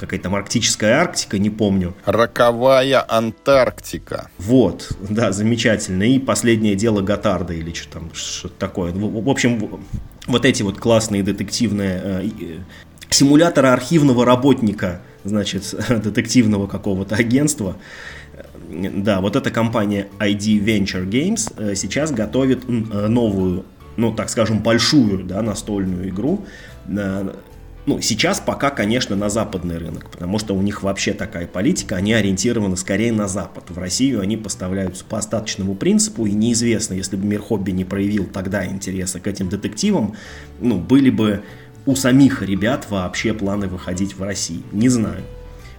[SPEAKER 2] какая-то там арктическая Арктика, не помню.
[SPEAKER 1] Роковая Антарктика.
[SPEAKER 2] Вот, да, замечательно. И последнее дело Готарда или что там, что-то такое. В, в общем, вот эти вот классные детективные э, э, симуляторы архивного работника, значит, детективного какого-то агентства. Да, вот эта компания ID Venture Games э, сейчас готовит э, новую, ну, так скажем, большую, да, настольную игру ну, сейчас пока, конечно, на западный рынок, потому что у них вообще такая политика, они ориентированы скорее на Запад. В Россию они поставляются по остаточному принципу, и неизвестно, если бы мир хобби не проявил тогда интереса к этим детективам, ну, были бы у самих ребят вообще планы выходить в Россию. Не знаю.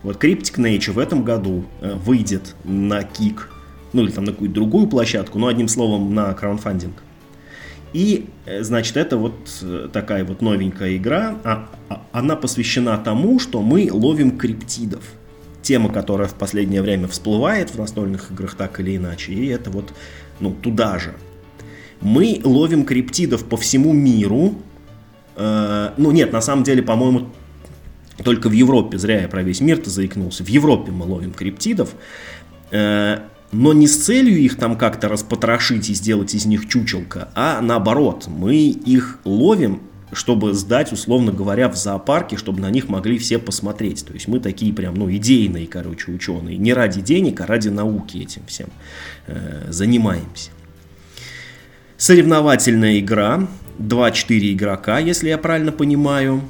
[SPEAKER 2] Вот Cryptic Nature в этом году э, выйдет на Кик, ну или там на какую-то другую площадку, но одним словом на краудфандинг. И, э, значит, это вот э, такая вот новенькая игра. А, а, она посвящена тому, что мы ловим криптидов. Тема, которая в последнее время всплывает в настольных играх так или иначе. И это вот, ну, туда же. Мы ловим криптидов по всему миру. Э, ну, нет, на самом деле, по-моему, только в Европе, зря я про весь мир-то заикнулся. В Европе мы ловим криптидов. Но не с целью их там как-то распотрошить и сделать из них чучелка, а наоборот, мы их ловим, чтобы сдать, условно говоря, в зоопарке, чтобы на них могли все посмотреть. То есть мы такие прям, ну, идейные, короче, ученые. Не ради денег, а ради науки этим всем э, занимаемся. Соревновательная игра, 2-4 игрока, если я правильно понимаю.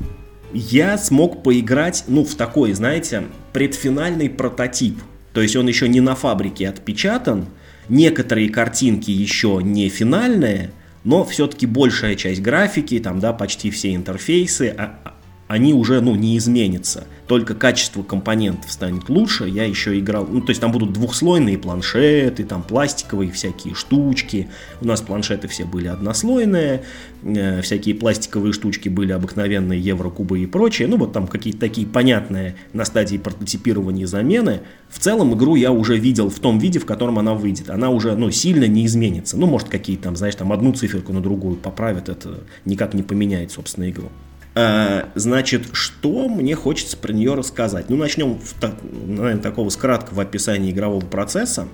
[SPEAKER 2] Я смог поиграть, ну, в такой, знаете, предфинальный прототип – то есть он еще не на фабрике отпечатан, некоторые картинки еще не финальные, но все-таки большая часть графики, там, да, почти все интерфейсы, а, а они уже, ну, не изменятся. Только качество компонентов станет лучше. Я еще играл, ну, то есть там будут двухслойные планшеты, там пластиковые всякие штучки. У нас планшеты все были однослойные, э, всякие пластиковые штучки были обыкновенные, еврокубы и прочее. Ну, вот там какие-то такие понятные на стадии прототипирования замены. В целом игру я уже видел в том виде, в котором она выйдет. Она уже, ну, сильно не изменится. Ну, может, какие-то там, знаешь, там одну циферку на другую поправят, это никак не поменяет, собственно, игру. А, значит, что мне хочется про нее рассказать? Ну, начнем, в, наверное, такого с краткого описания игрового процесса.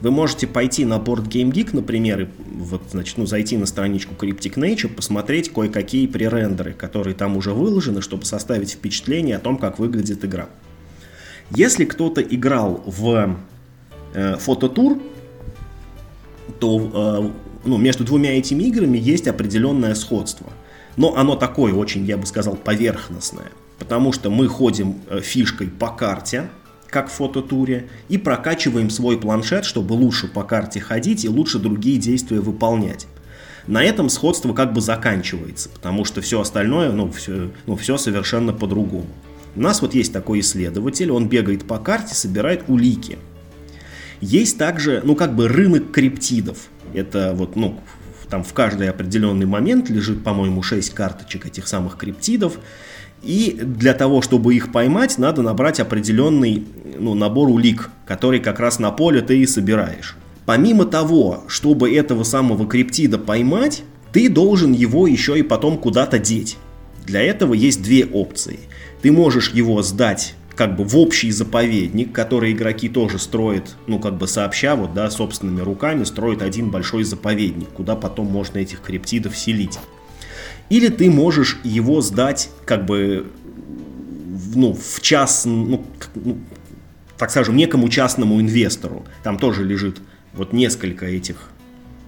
[SPEAKER 2] Вы можете пойти на Board Game Geek, например, и вот, значит, ну, зайти на страничку Cryptic Nature, посмотреть кое-какие пререндеры, которые там уже выложены, чтобы составить впечатление о том, как выглядит игра. Если кто-то играл в э, фототур, то э, ну, между двумя этими играми есть определенное сходство – но оно такое очень, я бы сказал, поверхностное. Потому что мы ходим э, фишкой по карте, как в фототуре, и прокачиваем свой планшет, чтобы лучше по карте ходить и лучше другие действия выполнять. На этом сходство как бы заканчивается, потому что все остальное, ну, все, ну, все совершенно по-другому. У нас вот есть такой исследователь, он бегает по карте, собирает улики. Есть также, ну, как бы рынок криптидов. Это вот, ну, там в каждый определенный момент лежит, по-моему, 6 карточек этих самых криптидов. И для того, чтобы их поймать, надо набрать определенный ну, набор улик, который как раз на поле ты и собираешь. Помимо того, чтобы этого самого криптида поймать, ты должен его еще и потом куда-то деть. Для этого есть две опции. Ты можешь его сдать как бы в общий заповедник, который игроки тоже строят, ну, как бы сообща, вот, да, собственными руками строят один большой заповедник, куда потом можно этих криптидов селить. Или ты можешь его сдать, как бы, ну, в час, ну, ну так скажем, некому частному инвестору. Там тоже лежит вот несколько этих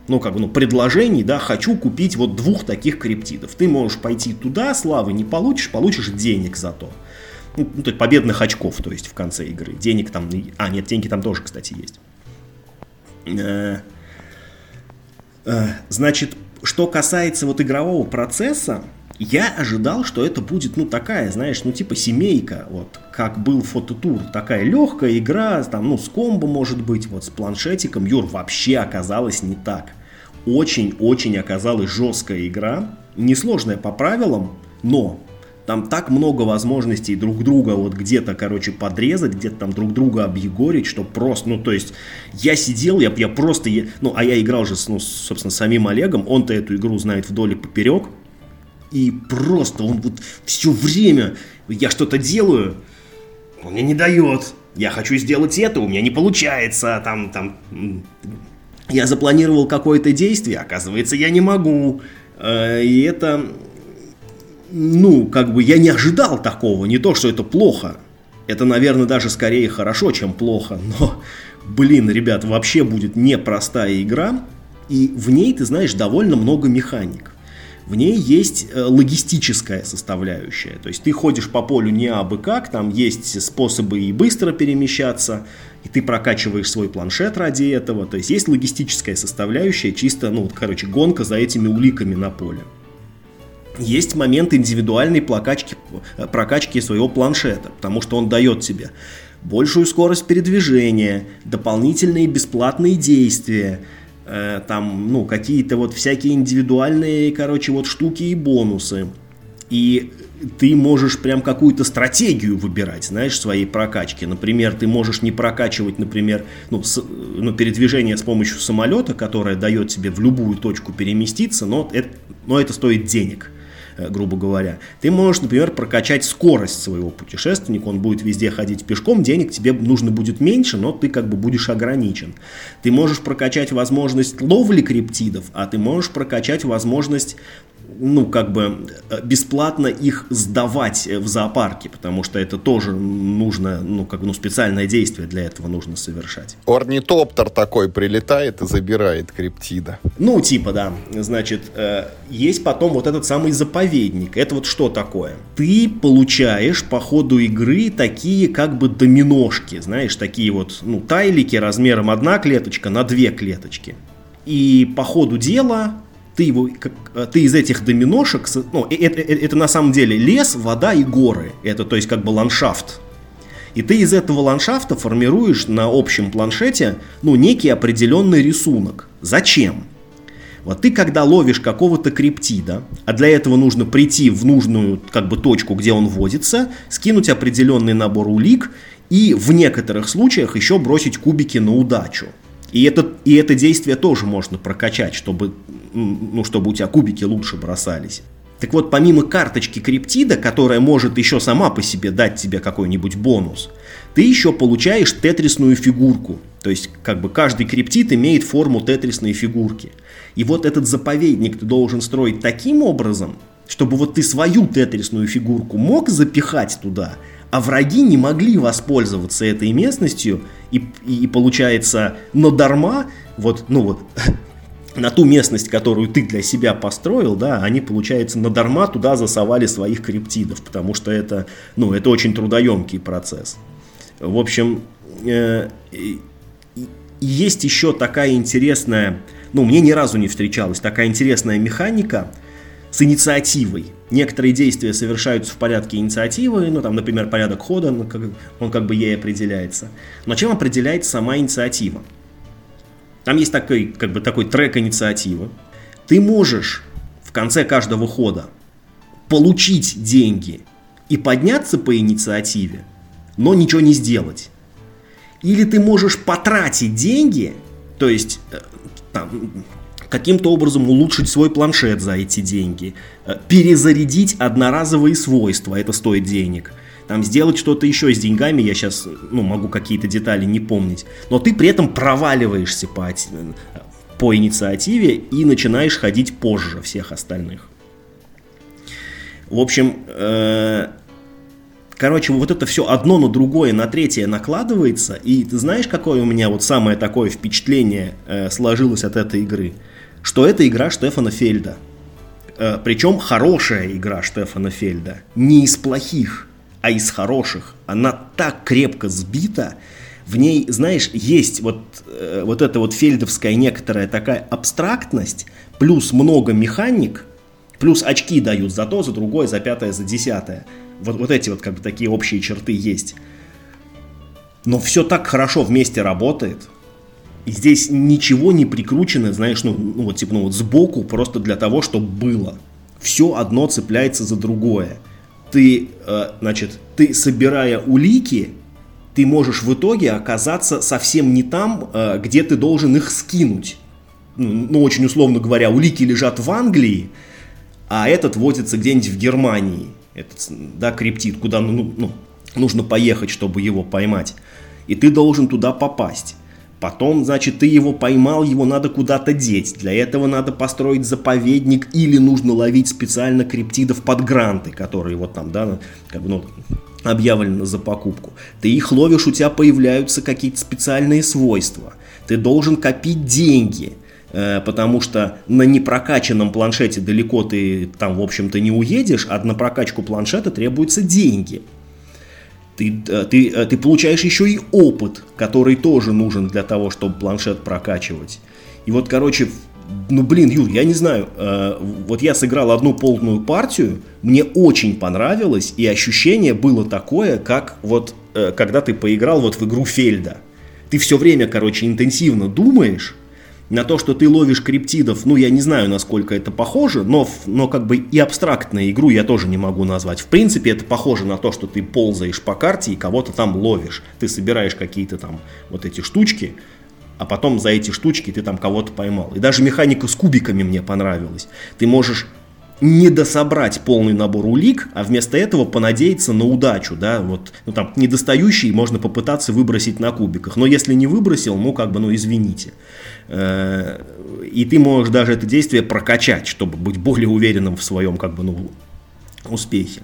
[SPEAKER 2] ну, как бы, ну, предложений, да, хочу купить вот двух таких криптидов. Ты можешь пойти туда, славы не получишь, получишь денег зато. Ну, ну, то есть победных очков, то есть в конце игры. Денег там, а нет, деньги там тоже, кстати, есть. Э, э, значит, что касается вот игрового процесса, я ожидал, что это будет, ну, такая, знаешь, ну, типа семейка, вот, как был фототур, такая легкая игра, там, ну, с комбо, может быть, вот, с планшетиком. Юр, вообще оказалось не так. Очень-очень оказалась жесткая игра, несложная по правилам, но там так много возможностей друг друга вот где-то, короче, подрезать, где-то там друг друга объегорить, что просто, ну, то есть, я сидел, я, я просто, я, ну, а я играл же, с, ну, собственно, самим Олегом, он-то эту игру знает вдоль и поперек, и просто он вот все время, я что-то делаю, он мне не дает, я хочу сделать это, у меня не получается, там, там, я запланировал какое-то действие, оказывается, я не могу, э, и это ну, как бы я не ожидал такого, не то, что это плохо. Это, наверное, даже скорее хорошо, чем плохо, но, блин, ребят, вообще будет непростая игра, и в ней, ты знаешь, довольно много механик. В ней есть э, логистическая составляющая, то есть ты ходишь по полю не абы как, там есть способы и быстро перемещаться, и ты прокачиваешь свой планшет ради этого, то есть есть логистическая составляющая, чисто, ну, короче, гонка за этими уликами на поле есть момент индивидуальной прокачки, прокачки своего планшета, потому что он дает тебе большую скорость передвижения, дополнительные бесплатные действия, э, там, ну, какие-то вот всякие индивидуальные, короче, вот штуки и бонусы. И ты можешь прям какую-то стратегию выбирать, знаешь, своей прокачки. Например, ты можешь не прокачивать, например, ну, с, ну, передвижение с помощью самолета, которое дает тебе в любую точку переместиться, но это, но это стоит денег. Э, грубо говоря. Ты можешь, например, прокачать скорость своего путешественника, он будет везде ходить пешком, денег тебе нужно будет меньше, но ты как бы будешь ограничен. Ты можешь прокачать возможность ловли криптидов, а ты можешь прокачать возможность ну, как бы э, бесплатно их сдавать в зоопарке, потому что это тоже нужно, ну, как ну, специальное действие для этого нужно совершать.
[SPEAKER 1] Орнитоптер такой прилетает и забирает криптида.
[SPEAKER 2] Ну, типа, да. Значит, э, есть потом вот этот самый заповедник. Это вот что такое? Ты получаешь по ходу игры такие как бы доминошки, знаешь, такие вот, ну, тайлики размером одна клеточка на две клеточки. И по ходу дела ты, его, как, э, ты из этих доминошек, ну, это, это, это на самом деле лес, вода и горы. Это, то есть, как бы ландшафт. И ты из этого ландшафта формируешь на общем планшете, ну, некий определенный рисунок. Зачем? Вот ты, когда ловишь какого-то криптида, а для этого нужно прийти в нужную как бы точку, где он водится, скинуть определенный набор улик и в некоторых случаях еще бросить кубики на удачу. И это, и это действие тоже можно прокачать, чтобы, ну, чтобы у тебя кубики лучше бросались. Так вот, помимо карточки криптида, которая может еще сама по себе дать тебе какой-нибудь бонус, ты еще получаешь тетрисную фигурку. То есть, как бы каждый криптид имеет форму тетрисной фигурки. И вот этот заповедник ты должен строить таким образом, чтобы вот ты свою тетрисную фигурку мог запихать туда, а враги не могли воспользоваться этой местностью, и, и, и получается, но дарма, вот, ну вот, на ту местность, которую ты для себя построил, да, они, получается, на дарма туда засовали своих криптидов, потому что это, ну, это очень трудоемкий процесс. В общем, э, есть еще такая интересная, ну, мне ни разу не встречалась такая интересная механика с инициативой некоторые действия совершаются в порядке инициативы, ну там, например, порядок хода, он как, он как бы ей определяется. Но чем определяется сама инициатива? Там есть такой, как бы такой трек инициативы. Ты можешь в конце каждого хода получить деньги и подняться по инициативе, но ничего не сделать. Или ты можешь потратить деньги, то есть э, там, каким-то образом улучшить свой планшет за эти деньги, э, перезарядить одноразовые свойства, это стоит денег, там сделать что-то еще с деньгами, я сейчас ну, могу какие-то детали не помнить, но ты при этом проваливаешься по, по инициативе и начинаешь ходить позже всех остальных. В общем, э, короче, вот это все одно на другое, на третье накладывается, и ты знаешь, какое у меня вот самое такое впечатление э, сложилось от этой игры – что это игра Штефана Фельда. Э, Причем хорошая игра Штефана Фельда. Не из плохих, а из хороших, она так крепко сбита, в ней, знаешь, есть вот, э, вот эта вот фельдовская некоторая такая абстрактность, плюс много механик, плюс очки дают за то, за другое, за пятое, за десятое. Вот, вот эти вот как бы такие общие черты есть. Но все так хорошо вместе работает. И здесь ничего не прикручено, знаешь, ну, ну вот типа ну вот сбоку просто для того, чтобы было. Все одно цепляется за другое. Ты, э, значит, ты собирая улики, ты можешь в итоге оказаться совсем не там, э, где ты должен их скинуть. Ну, ну, очень условно говоря, улики лежат в Англии, а этот возится где-нибудь в Германии. Этот, да, криптит, куда ну, ну, нужно поехать, чтобы его поймать. И ты должен туда попасть. Потом, значит, ты его поймал, его надо куда-то деть. Для этого надо построить заповедник или нужно ловить специально криптидов под гранты, которые вот там, да, как бы, ну, объявлено за покупку. Ты их ловишь, у тебя появляются какие-то специальные свойства. Ты должен копить деньги, э, потому что на непрокачанном планшете далеко ты там, в общем-то, не уедешь, а на прокачку планшета требуются деньги. Ты, э, ты, э, ты получаешь еще и опыт, который тоже нужен для того, чтобы планшет прокачивать. И вот, короче, ну блин, Юр, я не знаю, э, вот я сыграл одну полную партию, мне очень понравилось, и ощущение было такое, как вот э, когда ты поиграл вот в игру Фельда. Ты все время, короче, интенсивно думаешь на то, что ты ловишь криптидов, ну я не знаю, насколько это похоже, но, но как бы и абстрактную игру я тоже не могу назвать. В принципе, это похоже на то, что ты ползаешь по карте и кого-то там ловишь. Ты собираешь какие-то там вот эти штучки, а потом за эти штучки ты там кого-то поймал. И даже механика с кубиками мне понравилась. Ты можешь не дособрать полный набор улик, а вместо этого понадеяться на удачу, да, вот, ну там, недостающий можно попытаться выбросить на кубиках, но если не выбросил, ну, как бы, ну, извините. Э, и ты можешь даже это действие прокачать, чтобы быть более уверенным в своем, как бы, ну, успехе.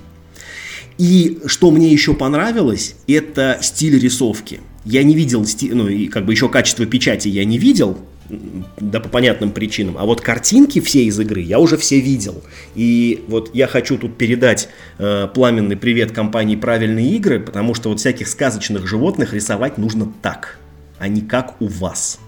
[SPEAKER 2] И что мне еще понравилось, это стиль рисовки – я не видел, ну и как бы еще качество печати я не видел, да по понятным причинам. А вот картинки все из игры я уже все видел. И вот я хочу тут передать э, пламенный привет компании «Правильные игры», потому что вот всяких сказочных животных рисовать нужно так, а не как у вас.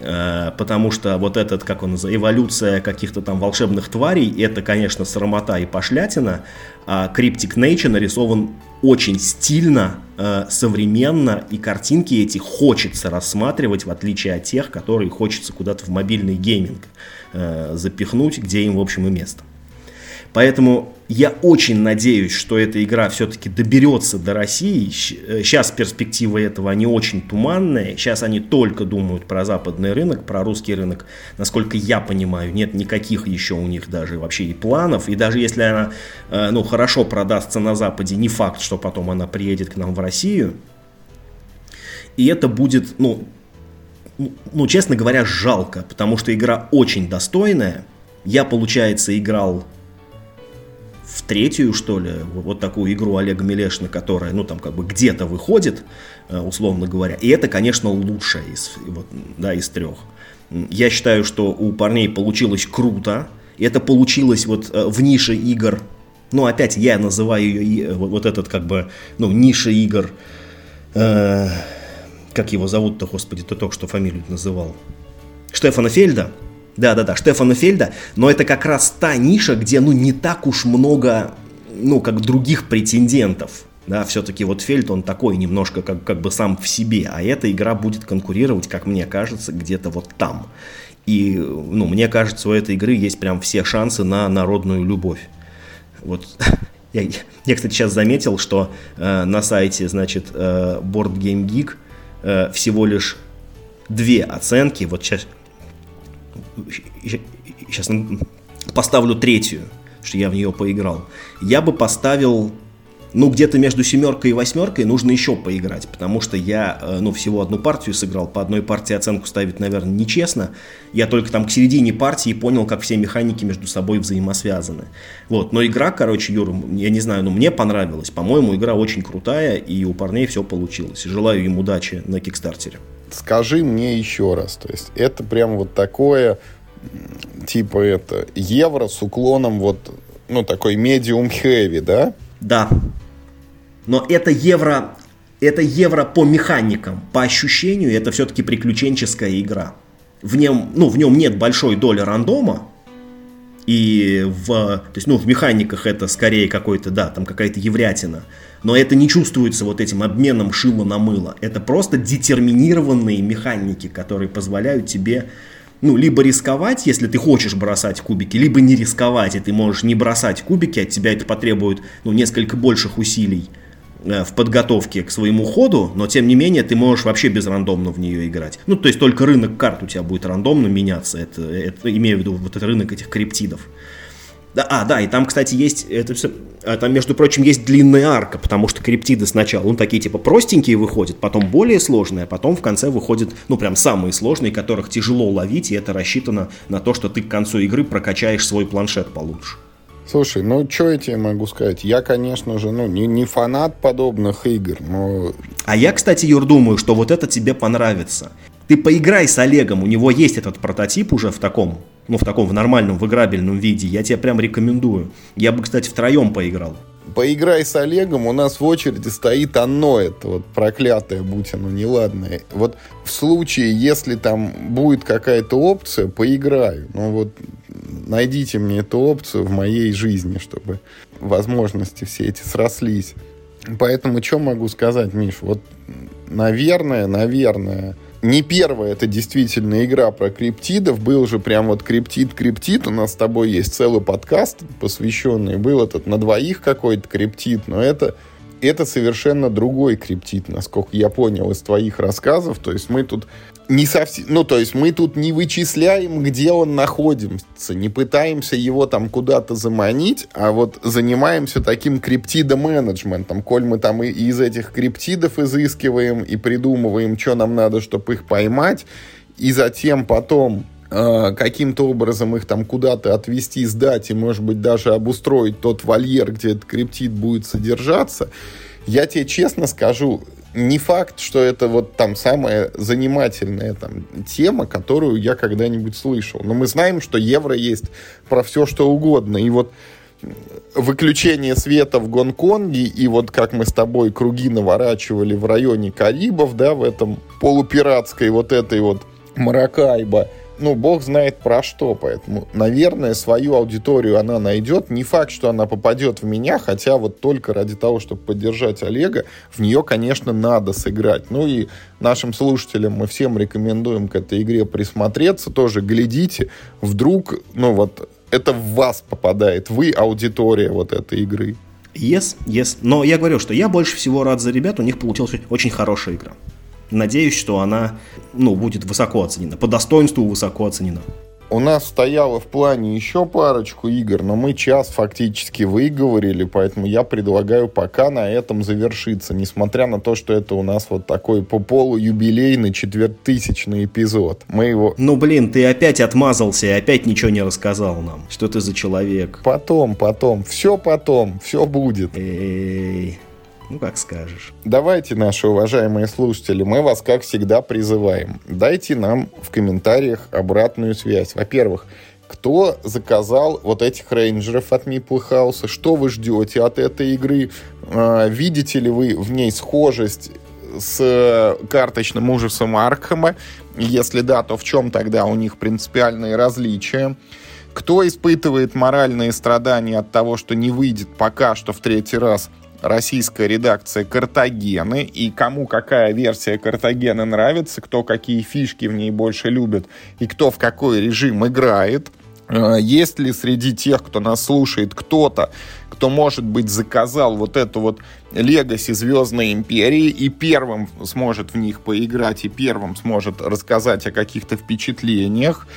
[SPEAKER 2] Э, потому что вот этот, как он называется, эволюция каких-то там волшебных тварей, это, конечно, срамота и пошлятина, а Cryptic Nature нарисован очень стильно, э, современно, и картинки эти хочется рассматривать, в отличие от тех, которые хочется куда-то в мобильный гейминг э, запихнуть, где им, в общем, и место. Поэтому я очень надеюсь, что эта игра все-таки доберется до России. Сейчас э, перспективы этого, они очень туманные. Сейчас они только думают про западный рынок, про русский рынок. Насколько я понимаю, нет никаких еще у них даже вообще и планов. И даже если она э, ну, хорошо продастся на Западе, не факт, что потом она приедет к нам в Россию. И это будет, ну, ну, честно говоря, жалко, потому что игра очень достойная. Я, получается, играл в третью, что ли, вот такую игру Олега Милешина, которая, ну, там, как бы где-то выходит, э, условно говоря. И это, конечно, лучшая из, вот, да, из трех. Я считаю, что у парней получилось круто. И это получилось вот э, в нише игр. Ну, опять я называю ее э, вот, вот этот, как бы, ну, ниша игр. Э, как его зовут-то, господи, ты только что фамилию называл. Штефана Фельда. Да-да-да, Штефана Фельда, но это как раз та ниша, где, ну, не так уж много, ну, как других претендентов. Да, все-таки вот Фельд, он такой немножко как, как бы сам в себе, а эта игра будет конкурировать, как мне кажется, где-то вот там. И, ну, мне кажется, у этой игры есть прям все шансы на народную любовь. Вот я, я кстати, сейчас заметил, что э, на сайте, значит, э, Board Game Geek э, всего лишь две оценки. Вот сейчас, сейчас поставлю третью, что я в нее поиграл. Я бы поставил, ну, где-то между семеркой и восьмеркой нужно еще поиграть, потому что я, э, ну, всего одну партию сыграл, по одной партии оценку ставить, наверное, нечестно. Я только там к середине партии понял, как все механики между собой взаимосвязаны. Вот, но игра, короче, Юра, я не знаю, но мне понравилась. По-моему, игра очень крутая, и у парней все получилось. Желаю им удачи на Кикстартере
[SPEAKER 1] скажи мне еще раз. То есть это прям вот такое, типа это, евро с уклоном вот, ну, такой medium heavy, да?
[SPEAKER 2] Да. Но это евро, это евро по механикам, по ощущению, это все-таки приключенческая игра. В нем, ну, в нем нет большой доли рандома, и в, то есть, ну, в механиках это скорее какой-то, да, там какая-то еврятина. Но это не чувствуется вот этим обменом шила на мыло. Это просто детерминированные механики, которые позволяют тебе ну, либо рисковать, если ты хочешь бросать кубики, либо не рисковать, и ты можешь не бросать кубики, от тебя это потребует, ну, несколько больших усилий э, в подготовке к своему ходу, но тем не менее ты можешь вообще безрандомно в нее играть. Ну, то есть только рынок карт у тебя будет рандомно меняться, это, это имею в виду вот этот рынок этих криптидов. Да, а, да, и там, кстати, есть, это все, а там, между прочим, есть длинная арка, потому что криптиды сначала, ну, такие типа простенькие выходят, потом более сложные, а потом в конце выходят, ну, прям самые сложные, которых тяжело ловить, и это рассчитано на то, что ты к концу игры прокачаешь свой планшет получше.
[SPEAKER 1] Слушай, ну что я тебе могу сказать? Я, конечно же, ну не, не фанат подобных игр, но...
[SPEAKER 2] А я, кстати, Юр, думаю, что вот это тебе понравится. Ты поиграй с Олегом, у него есть этот прототип уже в таком ну, в таком, в нормальном, в играбельном виде, я тебе прям рекомендую. Я бы, кстати, втроем поиграл.
[SPEAKER 1] Поиграй с Олегом, у нас в очереди стоит оно, это вот проклятое, будь оно неладное. Вот в случае, если там будет какая-то опция, поиграю. Ну вот найдите мне эту опцию в моей жизни, чтобы возможности все эти срослись. Поэтому что могу сказать, Миш? Вот, наверное, наверное, не первая это действительно игра про криптидов. Был же прям вот криптид-криптид. У нас с тобой есть целый подкаст посвященный. Был этот на двоих какой-то криптид, но это это совершенно другой криптид, насколько я понял из твоих рассказов. То есть мы тут не совсем, ну, то есть мы тут не вычисляем, где он находится, не пытаемся его там куда-то заманить, а вот занимаемся таким криптидо-менеджментом. Коль мы там и из этих криптидов изыскиваем и придумываем, что нам надо, чтобы их поймать, и затем потом э, каким-то образом их там куда-то отвести, сдать и, может быть, даже обустроить тот вольер, где этот криптид будет содержаться, я тебе честно скажу, не факт, что это вот там самая занимательная там тема, которую я когда-нибудь слышал. Но мы знаем, что евро есть про все, что угодно. И вот выключение света в Гонконге и вот как мы с тобой круги наворачивали в районе Карибов, да, в этом полупиратской вот этой вот Маракайба – ну, бог знает про что, поэтому, наверное, свою аудиторию она найдет. Не факт, что она попадет в меня, хотя вот только ради того, чтобы поддержать Олега, в нее, конечно, надо сыграть. Ну и нашим слушателям мы всем рекомендуем к этой игре присмотреться, тоже глядите, вдруг, ну вот, это в вас попадает, вы аудитория вот этой игры.
[SPEAKER 2] Yes, yes. Но я говорю, что я больше всего рад за ребят, у них получилась очень хорошая игра. Надеюсь, что она ну, будет высоко оценена, по достоинству высоко оценена.
[SPEAKER 1] У нас стояло в плане еще парочку игр, но мы час фактически выговорили, поэтому я предлагаю пока на этом завершиться, несмотря на то, что это у нас вот такой по полу юбилейный четвертысячный эпизод. Мы его...
[SPEAKER 2] Ну блин, ты опять отмазался и опять ничего не рассказал нам. Что ты за человек?
[SPEAKER 1] Потом, потом, все потом, все будет.
[SPEAKER 2] Эй... Ну, как скажешь.
[SPEAKER 1] Давайте, наши уважаемые слушатели, мы вас, как всегда, призываем. Дайте нам в комментариях обратную связь. Во-первых, кто заказал вот этих рейнджеров от Meeple House, что вы ждете от этой игры, а, видите ли вы в ней схожесть с карточным ужасом Аркхема, если да, то в чем тогда у них принципиальные различия, кто испытывает моральные страдания от того, что не выйдет пока что в третий раз российская редакция Картагены, и кому какая версия Картагены нравится, кто какие фишки в ней больше любит, и кто в какой режим играет. А, есть ли среди тех, кто нас слушает, кто-то, кто, может быть, заказал вот эту вот Легаси Звездной Империи и первым сможет в них поиграть, и первым сможет рассказать о каких-то впечатлениях?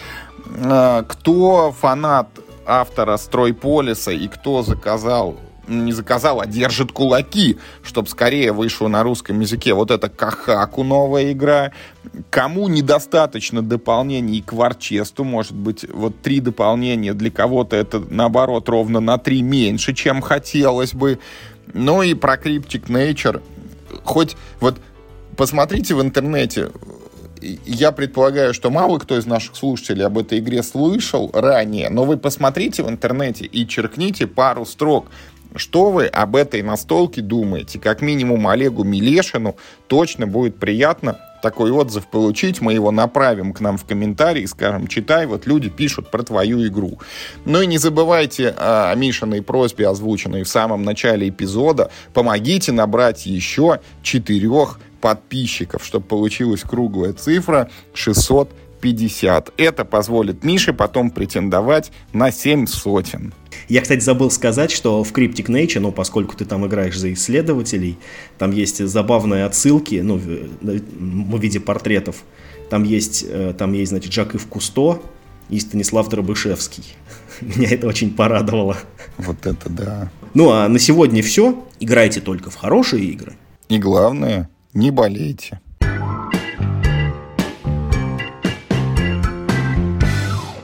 [SPEAKER 1] А, кто фанат автора Стройполиса и кто заказал не заказал, а держит кулаки, чтобы скорее вышло на русском языке. Вот это Кахаку новая игра. Кому недостаточно дополнений к Варчесту, может быть, вот три дополнения для кого-то это, наоборот, ровно на три меньше, чем хотелось бы. Ну и про Cryptic Nature. Хоть вот посмотрите в интернете, я предполагаю, что мало кто из наших слушателей об этой игре слышал ранее, но вы посмотрите в интернете и черкните пару строк Что вы об этой настолке думаете? Как минимум Олегу Милешину точно будет приятно такой отзыв получить, мы его направим к нам в комментарии, скажем, читай, вот люди пишут про твою игру. Ну и не забывайте о Мишиной просьбе, озвученной в самом начале эпизода, помогите набрать еще четырех подписчиков, чтобы получилась круглая цифра 650. Это позволит Мише потом претендовать на 7 сотен.
[SPEAKER 2] Я, кстати, забыл сказать, что в Cryptic Nature, ну, поскольку ты там играешь за исследователей, там есть забавные отсылки, ну, в, виде портретов. Там есть, э, там есть, значит, Жак Ив Кусто и Станислав Дробышевский. Меня это очень порадовало.
[SPEAKER 1] Вот это да.
[SPEAKER 2] Ну, а на сегодня все. Играйте только в хорошие игры.
[SPEAKER 1] И главное, не болейте.